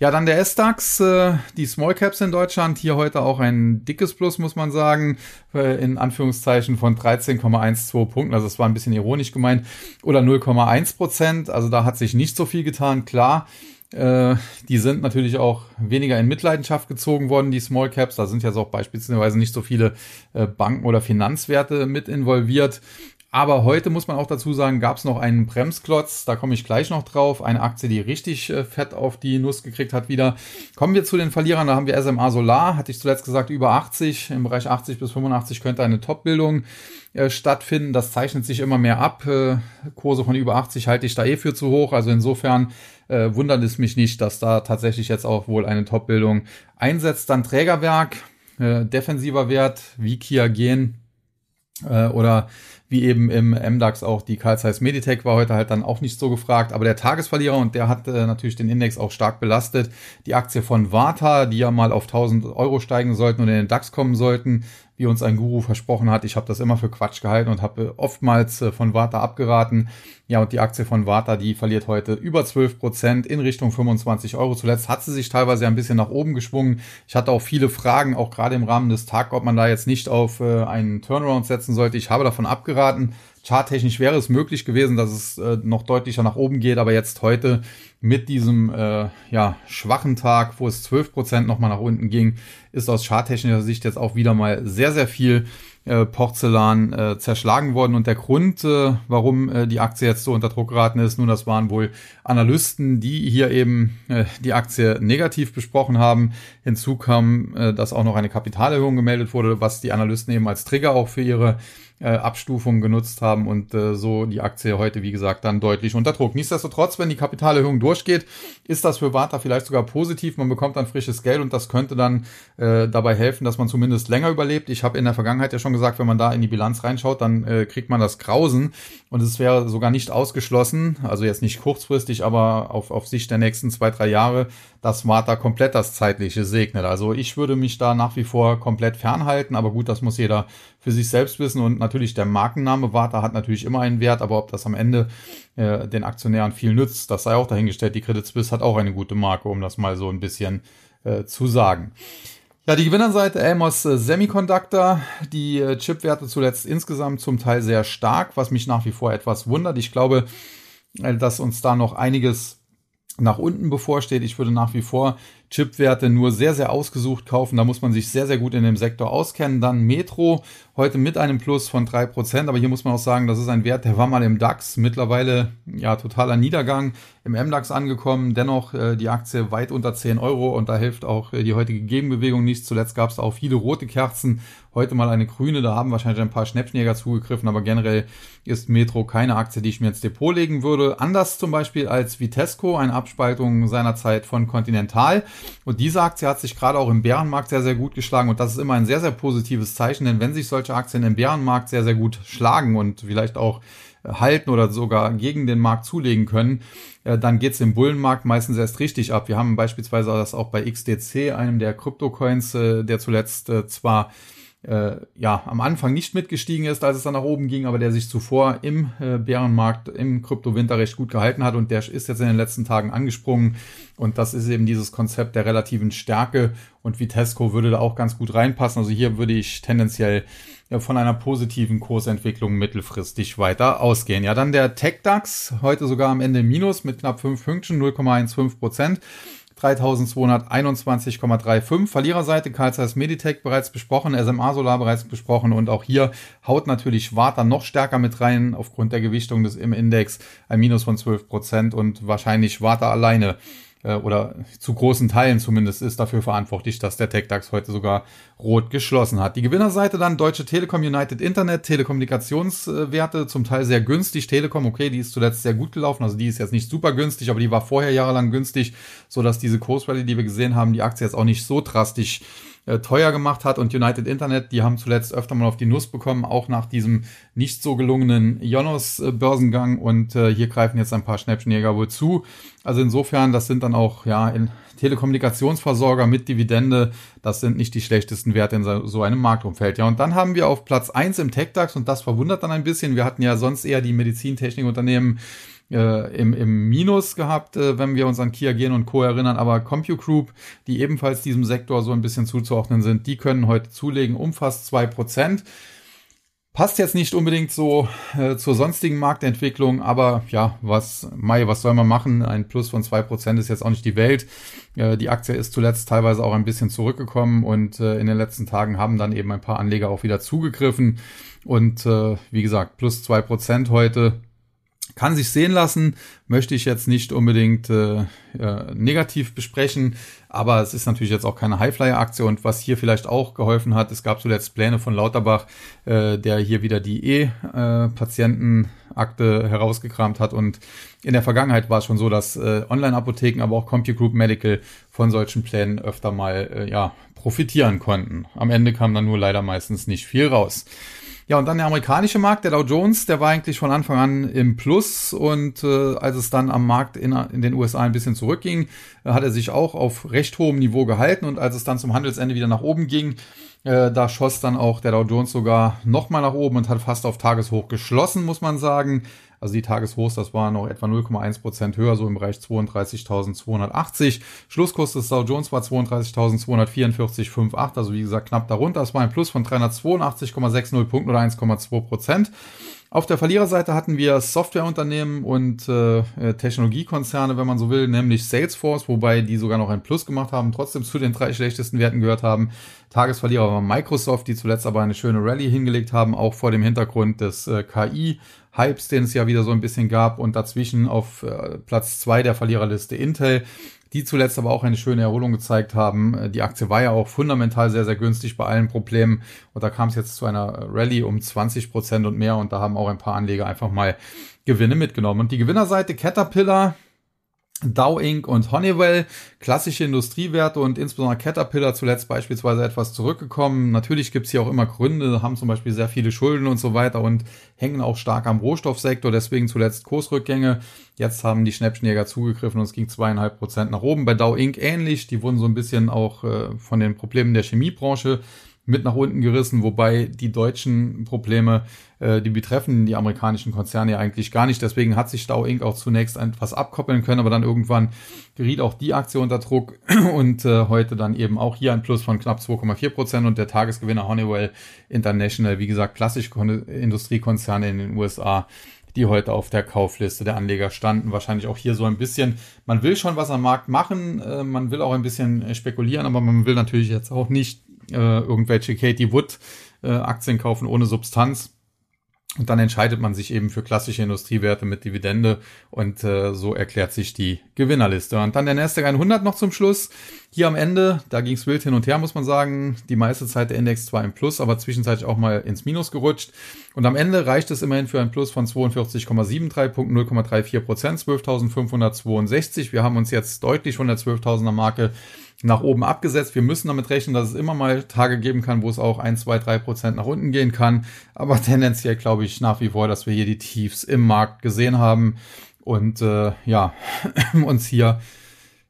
Ja, dann der S-DAX, äh, die Small Caps in Deutschland, hier heute auch ein dickes Plus, muss man sagen, äh, in Anführungszeichen von 13,12 Punkten, also es war ein bisschen ironisch gemeint, oder 0,1 Prozent, also da hat sich nicht so viel getan, klar. Äh, die sind natürlich auch weniger in Mitleidenschaft gezogen worden, die Small Caps. Da sind jetzt auch beispielsweise nicht so viele äh, Banken oder Finanzwerte mit involviert. Aber heute muss man auch dazu sagen, gab es noch einen Bremsklotz, da komme ich gleich noch drauf. Eine Aktie, die richtig äh, fett auf die Nuss gekriegt hat wieder. Kommen wir zu den Verlierern, da haben wir SMA Solar, hatte ich zuletzt gesagt, über 80. Im Bereich 80 bis 85 könnte eine Topbildung äh, stattfinden. Das zeichnet sich immer mehr ab. Äh, Kurse von über 80 halte ich da eh für zu hoch. Also insofern äh, wundert es mich nicht, dass da tatsächlich jetzt auch wohl eine Topbildung einsetzt. Dann Trägerwerk, äh, defensiver Wert wie Kia Gen äh, oder wie eben im MDAX auch die Carl Zeiss Meditech war heute halt dann auch nicht so gefragt, aber der Tagesverlierer und der hat äh, natürlich den Index auch stark belastet. Die Aktie von Warta, die ja mal auf 1000 Euro steigen sollten und in den DAX kommen sollten, wie uns ein Guru versprochen hat. Ich habe das immer für Quatsch gehalten und habe oftmals äh, von Warta abgeraten. Ja, und die Aktie von Warta, die verliert heute über 12 Prozent in Richtung 25 Euro. Zuletzt hat sie sich teilweise ein bisschen nach oben geschwungen. Ich hatte auch viele Fragen, auch gerade im Rahmen des Tags, ob man da jetzt nicht auf äh, einen Turnaround setzen sollte. Ich habe davon abgeraten. Charttechnisch wäre es möglich gewesen, dass es äh, noch deutlicher nach oben geht, aber jetzt heute mit diesem äh, ja, schwachen Tag, wo es 12 Prozent nochmal nach unten ging, ist aus charttechnischer Sicht jetzt auch wieder mal sehr, sehr viel äh, Porzellan äh, zerschlagen worden. Und der Grund, äh, warum äh, die Aktie jetzt so unter Druck geraten ist, nun, das waren wohl Analysten, die hier eben äh, die Aktie negativ besprochen haben. Hinzu kam, äh, dass auch noch eine Kapitalerhöhung gemeldet wurde, was die Analysten eben als Trigger auch für ihre äh, Abstufungen genutzt haben und äh, so die Aktie heute, wie gesagt, dann deutlich unter Druck. Nichtsdestotrotz, wenn die Kapitalerhöhung durchgeht, ist das für Warta vielleicht sogar positiv. Man bekommt dann frisches Geld und das könnte dann äh, dabei helfen, dass man zumindest länger überlebt. Ich habe in der Vergangenheit ja schon gesagt, wenn man da in die Bilanz reinschaut, dann äh, kriegt man das Grausen und es wäre sogar nicht ausgeschlossen, also jetzt nicht kurzfristig, aber auf, auf Sicht der nächsten zwei, drei Jahre, dass Warta komplett das Zeitliche segnet. Also ich würde mich da nach wie vor komplett fernhalten, aber gut, das muss jeder für sich selbst wissen und natürlich der Markenname Warta hat natürlich immer einen Wert, aber ob das am Ende äh, den Aktionären viel nützt, das sei auch dahingestellt. Die Credit Suisse hat auch eine gute Marke, um das mal so ein bisschen äh, zu sagen. Ja, die Gewinnerseite Elmos äh, Semiconductor, die äh, Chipwerte zuletzt insgesamt zum Teil sehr stark, was mich nach wie vor etwas wundert. Ich glaube, äh, dass uns da noch einiges nach unten bevorsteht. Ich würde nach wie vor Chipwerte nur sehr, sehr ausgesucht kaufen. Da muss man sich sehr, sehr gut in dem Sektor auskennen. Dann Metro, heute mit einem Plus von drei Prozent. Aber hier muss man auch sagen, das ist ein Wert, der war mal im DAX. Mittlerweile ja totaler Niedergang im MDAX angekommen. Dennoch äh, die Aktie weit unter 10 Euro und da hilft auch äh, die heutige Gegenbewegung nicht. Zuletzt gab es auch viele rote Kerzen. Heute mal eine grüne. Da haben wahrscheinlich ein paar Schnäppchenjäger zugegriffen. Aber generell ist Metro keine Aktie, die ich mir ins Depot legen würde. Anders zum Beispiel als Vitesco, eine Abspaltung seinerzeit von Continental. Und diese Aktie hat sich gerade auch im Bärenmarkt sehr, sehr gut geschlagen. Und das ist immer ein sehr, sehr positives Zeichen, denn wenn sich solche Aktien im Bärenmarkt sehr, sehr gut schlagen und vielleicht auch halten oder sogar gegen den Markt zulegen können, äh, dann geht's im Bullenmarkt meistens erst richtig ab. Wir haben beispielsweise das auch bei XDC, einem der Kryptocoins, äh, der zuletzt äh, zwar äh, ja am Anfang nicht mitgestiegen ist, als es dann nach oben ging, aber der sich zuvor im äh, Bärenmarkt, im Kryptowinter recht gut gehalten hat und der ist jetzt in den letzten Tagen angesprungen und das ist eben dieses Konzept der relativen Stärke und Vitesco würde da auch ganz gut reinpassen. Also hier würde ich tendenziell ja, von einer positiven Kursentwicklung mittelfristig weiter ausgehen. Ja, dann der TechDAX, heute sogar am Ende Minus mit knapp 5 Pünktchen, 0,15 Prozent. 3221,35. Verliererseite Carl Zeiss Meditech bereits besprochen, SMA Solar bereits besprochen und auch hier haut natürlich Warta noch stärker mit rein aufgrund der Gewichtung des im Index ein Minus von 12 Prozent und wahrscheinlich Warta alleine äh, oder zu großen Teilen zumindest ist dafür verantwortlich, dass der TechDAX heute sogar rot geschlossen hat. Die Gewinnerseite dann Deutsche Telekom, United Internet, Telekommunikationswerte, zum Teil sehr günstig. Telekom, okay, die ist zuletzt sehr gut gelaufen, also die ist jetzt nicht super günstig, aber die war vorher jahrelang günstig, so dass diese Kursrallye, die wir gesehen haben, die Aktie jetzt auch nicht so drastisch äh, teuer gemacht hat. Und United Internet, die haben zuletzt öfter mal auf die Nuss bekommen, auch nach diesem nicht so gelungenen Jonos-Börsengang. Und äh, hier greifen jetzt ein paar Schnäppchenjäger wohl zu. Also insofern, das sind dann auch ja in Telekommunikationsversorger mit Dividende. Das sind nicht die schlechtesten Werte in so einem Marktumfeld. Ja, und dann haben wir auf Platz eins im TechDAX und das verwundert dann ein bisschen. Wir hatten ja sonst eher die Medizintechnikunternehmen äh, im, im Minus gehabt, äh, wenn wir uns an Kia Gen und Co. erinnern. Aber CompuGroup, die ebenfalls diesem Sektor so ein bisschen zuzuordnen sind, die können heute zulegen um fast zwei Prozent. Passt jetzt nicht unbedingt so äh, zur sonstigen Marktentwicklung, aber ja, was, Mai, was soll man machen? Ein Plus von zwei Prozent ist jetzt auch nicht die Welt. Äh, die Aktie ist zuletzt teilweise auch ein bisschen zurückgekommen und äh, in den letzten Tagen haben dann eben ein paar Anleger auch wieder zugegriffen. Und äh, wie gesagt, plus zwei Prozent heute kann sich sehen lassen, möchte ich jetzt nicht unbedingt äh, äh, negativ besprechen, aber es ist natürlich jetzt auch keine Highflyer-Aktie und was hier vielleicht auch geholfen hat, es gab zuletzt Pläne von Lauterbach, äh, der hier wieder die E-Patientenakte herausgekramt hat und in der Vergangenheit war es schon so, dass äh, Online-Apotheken, aber auch CompuGroup Medical von solchen Plänen öfter mal äh, ja, profitieren konnten. Am Ende kam dann nur leider meistens nicht viel raus. Ja, und dann der amerikanische Markt, der Dow Jones, der war eigentlich von Anfang an im Plus und äh, als es dann am Markt in, in den USA ein bisschen zurückging, äh, hat er sich auch auf recht hohem Niveau gehalten und als es dann zum Handelsende wieder nach oben ging, äh, da schoss dann auch der Dow Jones sogar nochmal nach oben und hat fast auf Tageshoch geschlossen, muss man sagen. Also die Tageshochs, das war noch etwa 0,1 Prozent höher, so im Bereich 32.280. Schlusskurs des Dow Jones war 32.244,58, also wie gesagt knapp darunter. Das war ein Plus von 382,60 Punkten oder 1,2 Prozent. Auf der Verliererseite hatten wir Softwareunternehmen und äh, Technologiekonzerne, wenn man so will, nämlich Salesforce, wobei die sogar noch ein Plus gemacht haben, trotzdem zu den drei schlechtesten Werten gehört haben. Tagesverlierer war Microsoft, die zuletzt aber eine schöne Rallye hingelegt haben, auch vor dem Hintergrund des äh, KI-Hypes, den es ja wieder so ein bisschen gab und dazwischen auf äh, Platz zwei der Verliererliste Intel die zuletzt aber auch eine schöne Erholung gezeigt haben. Äh, die Aktie war ja auch fundamental sehr, sehr günstig bei allen Problemen und da kam es jetzt zu einer Rallye um 20 Prozent und mehr und da haben auch ein paar Anleger einfach mal Gewinne mitgenommen. Und die Gewinnerseite Caterpillar, Dow Inc. und Honeywell, klassische Industriewerte und insbesondere Caterpillar zuletzt beispielsweise etwas zurückgekommen. Natürlich gibt's hier auch immer Gründe, haben zum Beispiel sehr viele Schulden und so weiter und hängen auch stark am Rohstoffsektor, deswegen zuletzt Kursrückgänge. Jetzt haben die Schnäppchenjäger zugegriffen und es ging zweieinhalb Prozent nach oben. Bei Dow Inc. ähnlich, die wurden so ein bisschen auch äh, von den Problemen der Chemiebranche mit nach unten gerissen, wobei die deutschen Probleme, äh, die betreffen die amerikanischen Konzerne ja eigentlich gar nicht. Deswegen hat sich Dow Inc. auch zunächst etwas abkoppeln können, aber dann irgendwann geriet auch die Aktie unter Druck *clears throat* und äh, heute dann eben auch hier ein Plus von knapp 2,4 Prozent und der Tagesgewinner Honeywell International, wie gesagt, klassische Industriekonzerne in den USA, die heute auf der Kaufliste der Anleger standen. Wahrscheinlich auch hier so ein bisschen, man will schon was am Markt machen, äh, man will auch ein bisschen spekulieren, aber man will natürlich jetzt auch nicht äh, irgendwelche Katie Wood äh, Aktien kaufen ohne Substanz. Und dann entscheidet man sich eben für klassische Industriewerte mit Dividende und äh, so erklärt sich die Gewinnerliste. Und dann der Nasdaq 100 noch zum Schluss. Hier am Ende, da ging es wild hin und her, muss man sagen. Die meiste Zeit der Index zwar im Plus, aber zwischenzeitlich auch mal ins Minus gerutscht. Und am Ende reicht es immerhin für ein Plus von 42,73 Punkten, 0,34 Prozent, 12.562. Wir haben uns jetzt deutlich von der 12.000er Marke nach oben abgesetzt. Wir müssen damit rechnen, dass es immer mal Tage geben kann, wo es auch ein, zwei, drei Prozent nach unten gehen kann. Aber *laughs* tendenziell glaube ich nach wie vor, dass wir hier die Tiefs im Markt gesehen haben und äh, ja, *clears throat* uns hier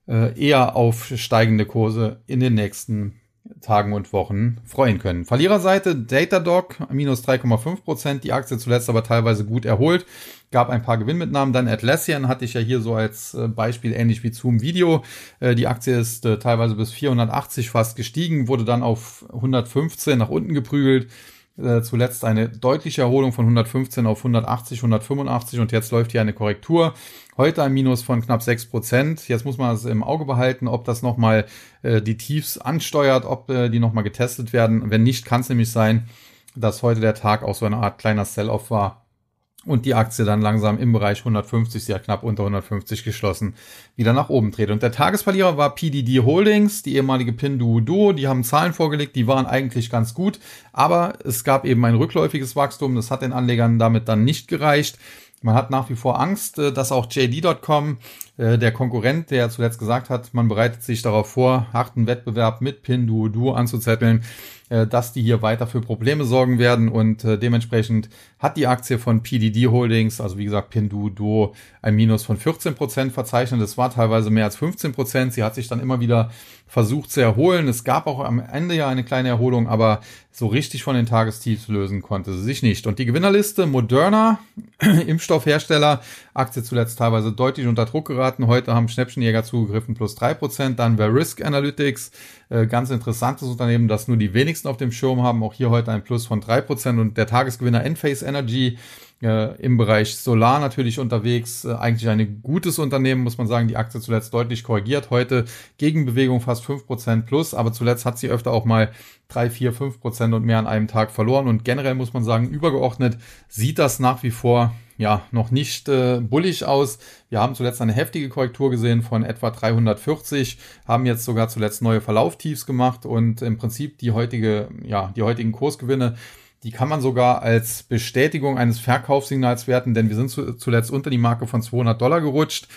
äh, eher auf steigende Kurse in den nächsten Tagen und Wochen freuen können. Verliererseite Datadog minus 3,5 Prozent, die Aktie zuletzt aber teilweise gut erholt, gab ein paar Gewinnmitnahmen. Dann Atlassian hatte ich ja hier so als äh, Beispiel ähnlich wie Zoom Video. Äh, die Aktie ist äh, teilweise bis 480 fast gestiegen, wurde dann auf 115 nach unten geprügelt. Zuletzt eine deutliche Erholung von 115 auf 180, 185 und jetzt läuft hier eine Korrektur. Heute ein Minus von knapp sechs Prozent. Jetzt muss man es im Auge behalten, ob das nochmal äh, die Tiefs ansteuert, ob äh, die nochmal getestet werden. Wenn nicht, kann es nämlich sein, dass heute der Tag auch so eine Art kleiner Sell-off war und die Aktie dann langsam im Bereich 150, sie hat knapp unter 150 geschlossen, wieder nach oben dreht. Und der Tagesverlierer war PDD Holdings, die ehemalige Pinduoduo, die haben Zahlen vorgelegt, die waren eigentlich ganz gut, aber es gab eben ein rückläufiges Wachstum, das hat den Anlegern damit dann nicht gereicht. Man hat nach wie vor Angst, äh, dass auch JD.com, der Konkurrent, der zuletzt gesagt hat, man bereitet sich darauf vor, harten Wettbewerb mit Pinduoduo anzuzetteln, äh, dass die hier weiter für Probleme sorgen werden und dementsprechend hat die Aktie von PDD Holdings, also wie gesagt Pinduoduo, ein Minus von 14 Prozent verzeichnet. Es war teilweise mehr als 15 Prozent. Sie hat sich dann immer wieder versucht zu erholen. Es gab auch am Ende ja eine kleine Erholung, aber so richtig von den Tagestiefs lösen konnte sie sich nicht. Und die Gewinnerliste Moderna, *clears throat* Impfstoffhersteller, Aktie zuletzt teilweise deutlich unter Druck geraten. Heute haben Schnäppchenjäger zugegriffen, plus drei Prozent. Dann Verisk Analytics, äh, ganz interessantes Unternehmen, das nur die wenigsten auf dem Schirm haben. Auch hier heute ein Plus von drei Prozent. Und der Tagesgewinner Enphase Energy, äh, im Bereich Solar natürlich unterwegs. Äh, eigentlich ein gutes Unternehmen, muss man sagen. Die Aktie zuletzt deutlich korrigiert. Heute Gegenbewegung fast fünf Prozent plus, aber zuletzt hat sie öfter auch mal drei, vier, fünf Prozent und mehr an einem Tag verloren. Und generell muss man sagen, übergeordnet sieht das nach wie vor ja noch nicht äh, bullig aus. Wir haben zuletzt eine heftige Korrektur gesehen von etwa 340, haben jetzt sogar zuletzt neue Verlauftiefs gemacht und im Prinzip die heutige, ja, die heutigen Kursgewinne die kann man sogar als Bestätigung eines Verkaufssignals werten, denn wir sind zuletzt unter die Marke von 200 Dollar gerutscht.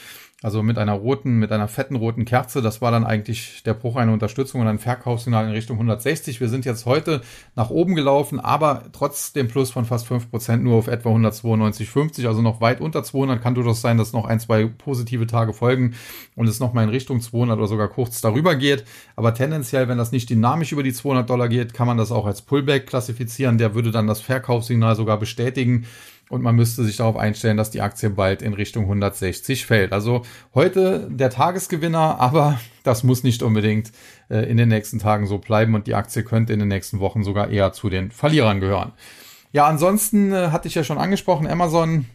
Also mit einer roten, mit einer fetten roten Kerze. Das war dann eigentlich der Bruch einer Unterstützung und ein Verkaufssignal in Richtung 160. Wir sind jetzt heute nach oben gelaufen, aber trotz dem Plus von fast 5% nur auf etwa 192,50, also noch weit unter 200. Kann durchaus sein, dass noch ein, zwei positive Tage folgen und es nochmal in Richtung 200 oder sogar kurz darüber geht. Aber tendenziell, wenn das nicht dynamisch über die 200 Dollar geht, kann man das auch als Pullback klassifizieren. Der würde dann das Verkaufssignal sogar bestätigen und man müsste sich darauf einstellen, dass die Aktie bald in Richtung 160 fällt. Also heute der Tagesgewinner, *laughs* aber das muss nicht unbedingt äh, in den nächsten Tagen so bleiben und die Aktie könnte in den nächsten Wochen sogar eher zu den Verlierern gehören. Ja, ansonsten äh, hatte ich ja schon angesprochen, Amazon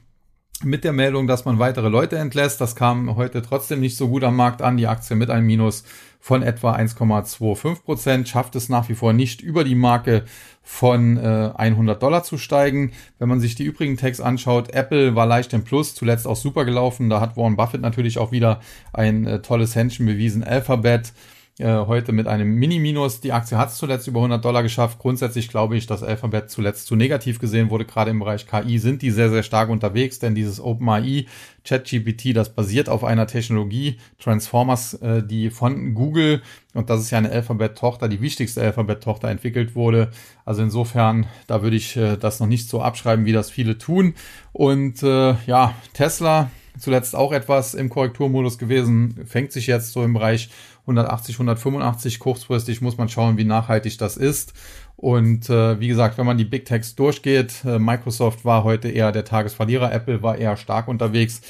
mit der Meldung, dass man weitere Leute entlässt. Das kam heute trotzdem nicht so gut am Markt an. Die Aktie mit einem Minus von etwa 1,25 Prozent schafft es nach wie vor nicht über die Marke von äh, 100 Dollar zu steigen. Wenn man sich die übrigen Tags anschaut, Apple war leicht im Plus, zuletzt auch super gelaufen. Da hat Warren Buffett natürlich auch wieder ein äh, tolles Händchen bewiesen. Alphabet äh, heute mit einem Mini-Minus. Die Aktie hat es zuletzt über 100 Dollar geschafft. Grundsätzlich glaube ich, dass Alphabet zuletzt zu negativ gesehen wurde. Gerade im Bereich KI sind die sehr, sehr stark unterwegs, denn dieses OpenAI, ChatGPT, das basiert auf einer Technologie, Transformers, äh, die von Google, und das ist ja eine Alphabet-Tochter, die wichtigste Alphabet-Tochter entwickelt wurde. Also insofern, da würde ich äh, das noch nicht so abschreiben, wie das viele tun. Und äh, ja, Tesla, zuletzt auch etwas im Korrekturmodus gewesen, fängt sich jetzt so im Bereich 180, 185 kurzfristig muss man schauen, wie nachhaltig das ist. Und äh, wie gesagt, wenn man die Big Techs durchgeht, äh, Microsoft war heute eher der Tagesverlierer, Apple war eher stark unterwegs.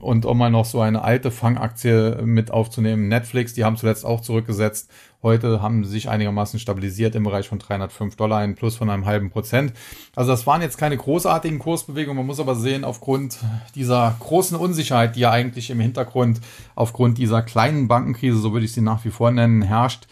Und um mal noch so eine alte Fangaktie mit aufzunehmen, Netflix, die haben zuletzt auch zurückgesetzt. Heute haben sie sich einigermaßen stabilisiert im Bereich von 305 Dollar, ein Plus von einem halben Prozent. Also das waren jetzt keine großartigen Kursbewegungen. Man muss aber sehen, aufgrund dieser großen Unsicherheit, die ja eigentlich im Hintergrund aufgrund dieser kleinen Bankenkrise, so würde ich sie nach wie vor nennen, herrscht,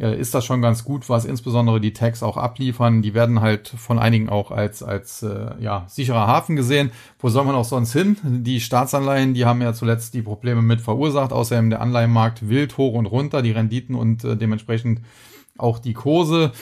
ist das schon ganz gut, was insbesondere die Tags auch abliefern. Die werden halt von einigen auch als, als äh, ja, sicherer Hafen gesehen. Wo soll man auch sonst hin? Die Staatsanleihen, die haben ja zuletzt die Probleme mit verursacht. Außerdem der Anleihenmarkt wild hoch und runter, die Renditen und äh, dementsprechend auch die Kurse.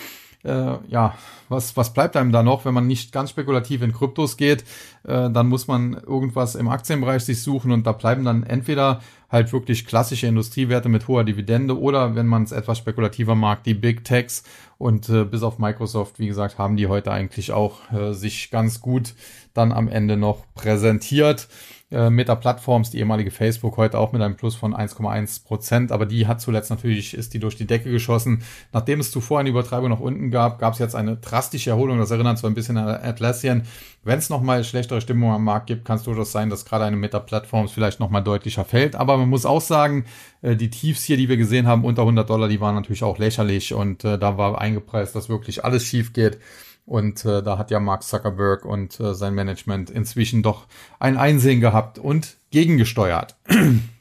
äh, ja, was, was bleibt einem da noch, wenn man nicht ganz spekulativ in Kryptos geht, äh, dann muss man irgendwas im Aktienbereich sich suchen und da bleiben dann entweder halt wirklich klassische Industriewerte mit hoher Dividende oder wenn man es etwas spekulativer mag, die Big Techs und äh, bis auf Microsoft, wie gesagt, haben die heute eigentlich auch äh, sich ganz gut dann am Ende noch präsentiert. Äh, Meta Platforms, die ehemalige Facebook, heute auch mit einem Plus von 1,1 Prozent. Aber die hat zuletzt natürlich, ist die durch die Decke geschossen. Nachdem es zuvor eine Übertreibung nach unten gab, gab es jetzt eine drastische Erholung. Das erinnert so ein bisschen an Atlassian. Wenn es nochmal schlechtere Stimmung am Markt gibt, kann es durchaus sein, dass gerade eine Meta Platforms vielleicht nochmal deutlicher fällt. Aber man muss auch sagen, äh, die Tiefs hier, die wir gesehen haben, unter 100 Dollar, die waren natürlich auch lächerlich. Und äh, da war eingepreist, dass wirklich alles schief geht. Und äh, da hat ja Mark Zuckerberg und sein Management inzwischen doch ein Einsehen gehabt und gegengesteuert. *clears throat*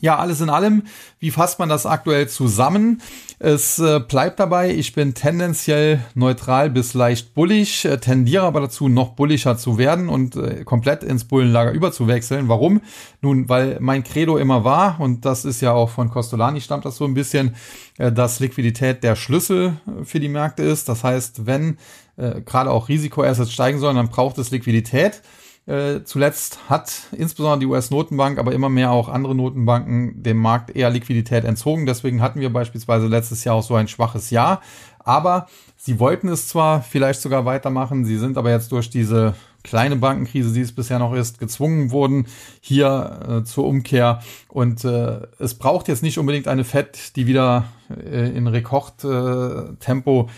Ja, alles in allem, wie fasst man das aktuell zusammen? Es äh, bleibt dabei, ich bin tendenziell neutral bis leicht bullig, äh, tendiere aber dazu, noch bullischer zu werden und äh, komplett ins Bullenlager überzuwechseln. Warum? Nun, weil mein Credo immer war, und das ist ja auch von Costolani stammt das so ein bisschen, äh, dass Liquidität der Schlüssel äh, für die Märkte ist. Das heißt, wenn äh, gerade auch Risikoassets steigen sollen, dann braucht es Liquidität. Äh, zuletzt hat insbesondere die US-Notenbank, aber immer mehr auch andere Notenbanken dem Markt eher Liquidität entzogen. Deswegen hatten wir beispielsweise letztes Jahr auch so ein schwaches Jahr. Aber sie wollten es zwar vielleicht sogar weitermachen, sie sind aber jetzt durch diese kleine Bankenkrise, die es bisher noch ist, gezwungen wurden hier äh, zur Umkehr. Und äh, es braucht jetzt nicht unbedingt eine FED, die wieder äh, in Rekordtempo äh,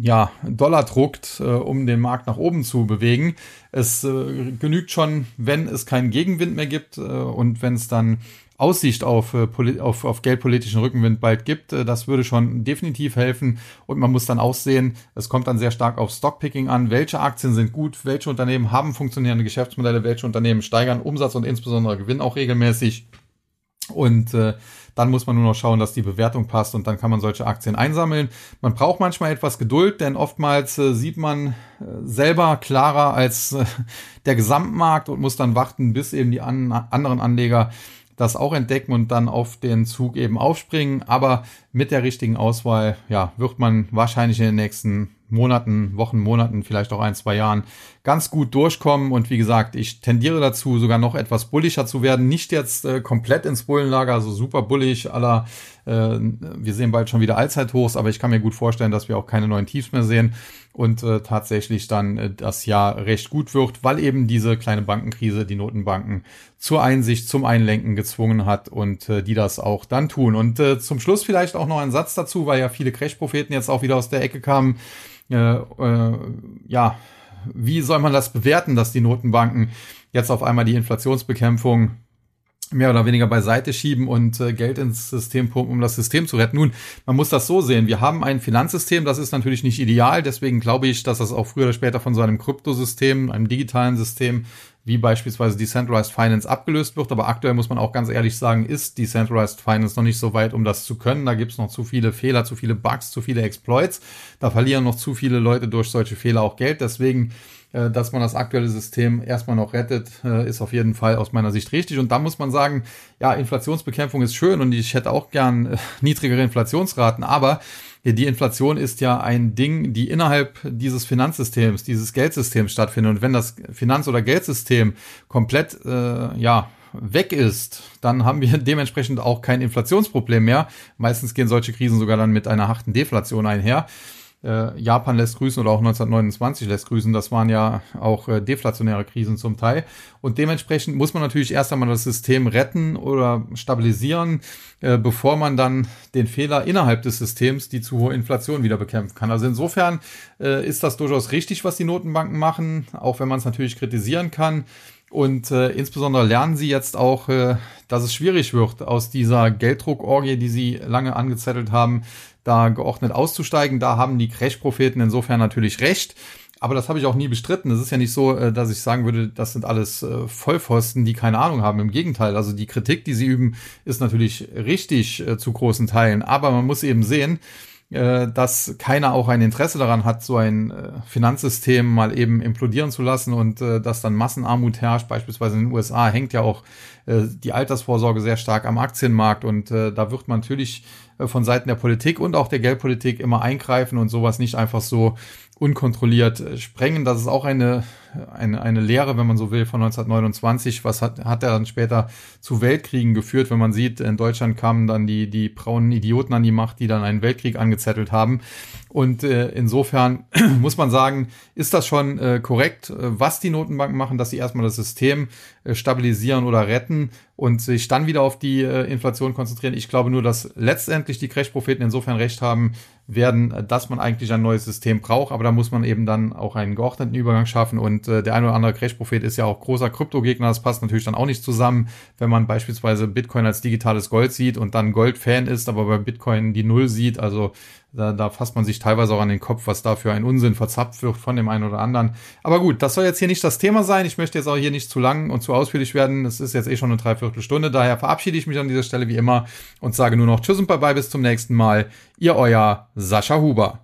ja, Dollar druckt, äh, um den Markt nach oben zu bewegen. Es äh, genügt schon, wenn es keinen Gegenwind mehr gibt äh, und wenn es dann Aussicht auf, äh, auf, auf geldpolitischen Rückenwind bald gibt. Äh, das würde schon definitiv helfen. Und man muss dann auch sehen, es kommt dann sehr stark auf Stockpicking an. Welche Aktien sind gut? Welche Unternehmen haben funktionierende Geschäftsmodelle? Welche Unternehmen steigern Umsatz und insbesondere Gewinn auch regelmäßig? Und äh, dann muss man nur noch schauen, dass die Bewertung passt und dann kann man solche Aktien einsammeln. Man braucht manchmal etwas Geduld, denn oftmals äh, sieht man äh, selber klarer als äh, der Gesamtmarkt und muss dann warten, bis eben die an, anderen Anleger das auch entdecken und dann auf den Zug eben aufspringen. Aber mit der richtigen Auswahl, ja, wird man wahrscheinlich in den nächsten Monaten, Wochen, Monaten, vielleicht auch ein, zwei Jahren ganz gut durchkommen. Und wie gesagt, ich tendiere dazu, sogar noch etwas bullischer zu werden. Nicht jetzt äh, komplett ins Bullenlager, also super bullig aller, äh, wir sehen bald schon wieder Allzeithochs, aber ich kann mir gut vorstellen, dass wir auch keine neuen Tiefs mehr sehen und äh, tatsächlich dann äh, das Jahr recht gut wird, weil eben diese kleine Bankenkrise die Notenbanken zur Einsicht, zum Einlenken gezwungen hat und äh, die das auch dann tun. Und äh, zum Schluss vielleicht auch noch ein Satz dazu, weil ja viele Crash-Propheten jetzt auch wieder aus der Ecke kamen. Äh, äh, ja, wie soll man das bewerten, dass die Notenbanken jetzt auf einmal die Inflationsbekämpfung mehr oder weniger beiseite schieben und äh, Geld ins System pumpen, um das System zu retten. Nun, man muss das so sehen. Wir haben ein Finanzsystem, das ist natürlich nicht ideal. Deswegen glaube ich, dass das auch früher oder später von so einem Kryptosystem, einem digitalen System wie beispielsweise Decentralized Finance abgelöst wird. Aber aktuell muss man auch ganz ehrlich sagen, ist Decentralized Finance noch nicht so weit, um das zu können. Da gibt es noch zu viele Fehler, zu viele Bugs, zu viele Exploits. Da verlieren noch zu viele Leute durch solche Fehler auch Geld. Deswegen äh, dass man das aktuelle System erstmal noch rettet, äh, ist auf jeden Fall aus meiner Sicht richtig. Und da muss man sagen, ja, Inflationsbekämpfung ist schön und ich hätte auch gern äh, niedrigere Inflationsraten, aber die Inflation ist ja ein Ding, die innerhalb dieses Finanzsystems, dieses Geldsystems stattfindet. Und wenn das Finanz- oder Geldsystem komplett äh, ja weg ist, dann haben wir *laughs* dementsprechend auch kein Inflationsproblem mehr. Meistens gehen solche Krisen sogar dann mit einer harten Deflation einher. Äh, Japan lässt grüßen oder auch 1929 lässt grüßen. Das waren ja auch äh, deflationäre Krisen zum Teil. Und dementsprechend muss man natürlich erst einmal das System retten oder stabilisieren, äh, bevor man dann den Fehler innerhalb des Systems, die zu hohe Inflation, wieder bekämpfen kann. Also insofern äh, ist das durchaus richtig, was die Notenbanken machen, auch wenn man es natürlich kritisieren kann. Und äh, insbesondere lernen sie jetzt auch, äh, dass es schwierig wird, aus dieser Gelddruckorgie, die sie lange angezettelt haben, da geordnet auszusteigen. Da haben die Crash-Propheten insofern natürlich recht. Aber das habe ich auch nie bestritten. Es ist ja nicht so, äh, dass ich sagen würde, das sind alles äh, Vollpfosten, die keine Ahnung haben. Im Gegenteil, also die Kritik, die sie üben, ist natürlich richtig äh, zu großen Teilen. Aber man muss eben sehen, dass keiner auch ein Interesse daran hat, so ein Finanzsystem mal eben implodieren zu lassen und dass dann Massenarmut herrscht. Beispielsweise in den USA hängt ja auch die Altersvorsorge sehr stark am Aktienmarkt und da wird man natürlich äh, von Seiten der Politik und auch der Geldpolitik immer eingreifen und sowas nicht einfach so unkontrolliert äh, sprengen. Das ist auch eine, eine, eine Lehre, wenn man so will, von 1929. Was hat, hat er dann später zu Weltkriegen geführt, wenn man sieht, in Deutschland kamen dann die, die braunen Idioten an die Macht, die dann einen Weltkrieg angezettelt haben. Und äh, insofern *clears throat* muss man sagen, ist das schon äh, korrekt, äh, was die Notenbanken machen, dass sie erstmal das System äh, stabilisieren oder retten und sich dann wieder auf die äh, Inflation konzentrieren. Ich glaube nur, dass letztendlich die Crash-Propheten insofern recht haben werden, dass man eigentlich ein neues System braucht, aber da muss man eben dann auch einen geordneten Übergang schaffen und äh, der ein oder andere Crash-Prophet ist ja auch großer Kryptogegner, das passt natürlich dann auch nicht zusammen, wenn man beispielsweise Bitcoin als digitales Gold sieht und dann Gold-Fan ist, aber bei Bitcoin die Null sieht, also da, da fasst man sich teilweise auch an den Kopf, was da für ein Unsinn verzapft wird von dem einen oder anderen. Aber gut, das soll jetzt hier nicht das Thema sein. Ich möchte jetzt auch hier nicht zu lang und zu ausführlich werden. Es ist jetzt eh schon eine Dreiviertelstunde. Daher verabschiede ich mich an dieser Stelle wie immer und sage nur noch Tschüss und Bye-bye bis zum nächsten Mal. Ihr euer Sascha Huber.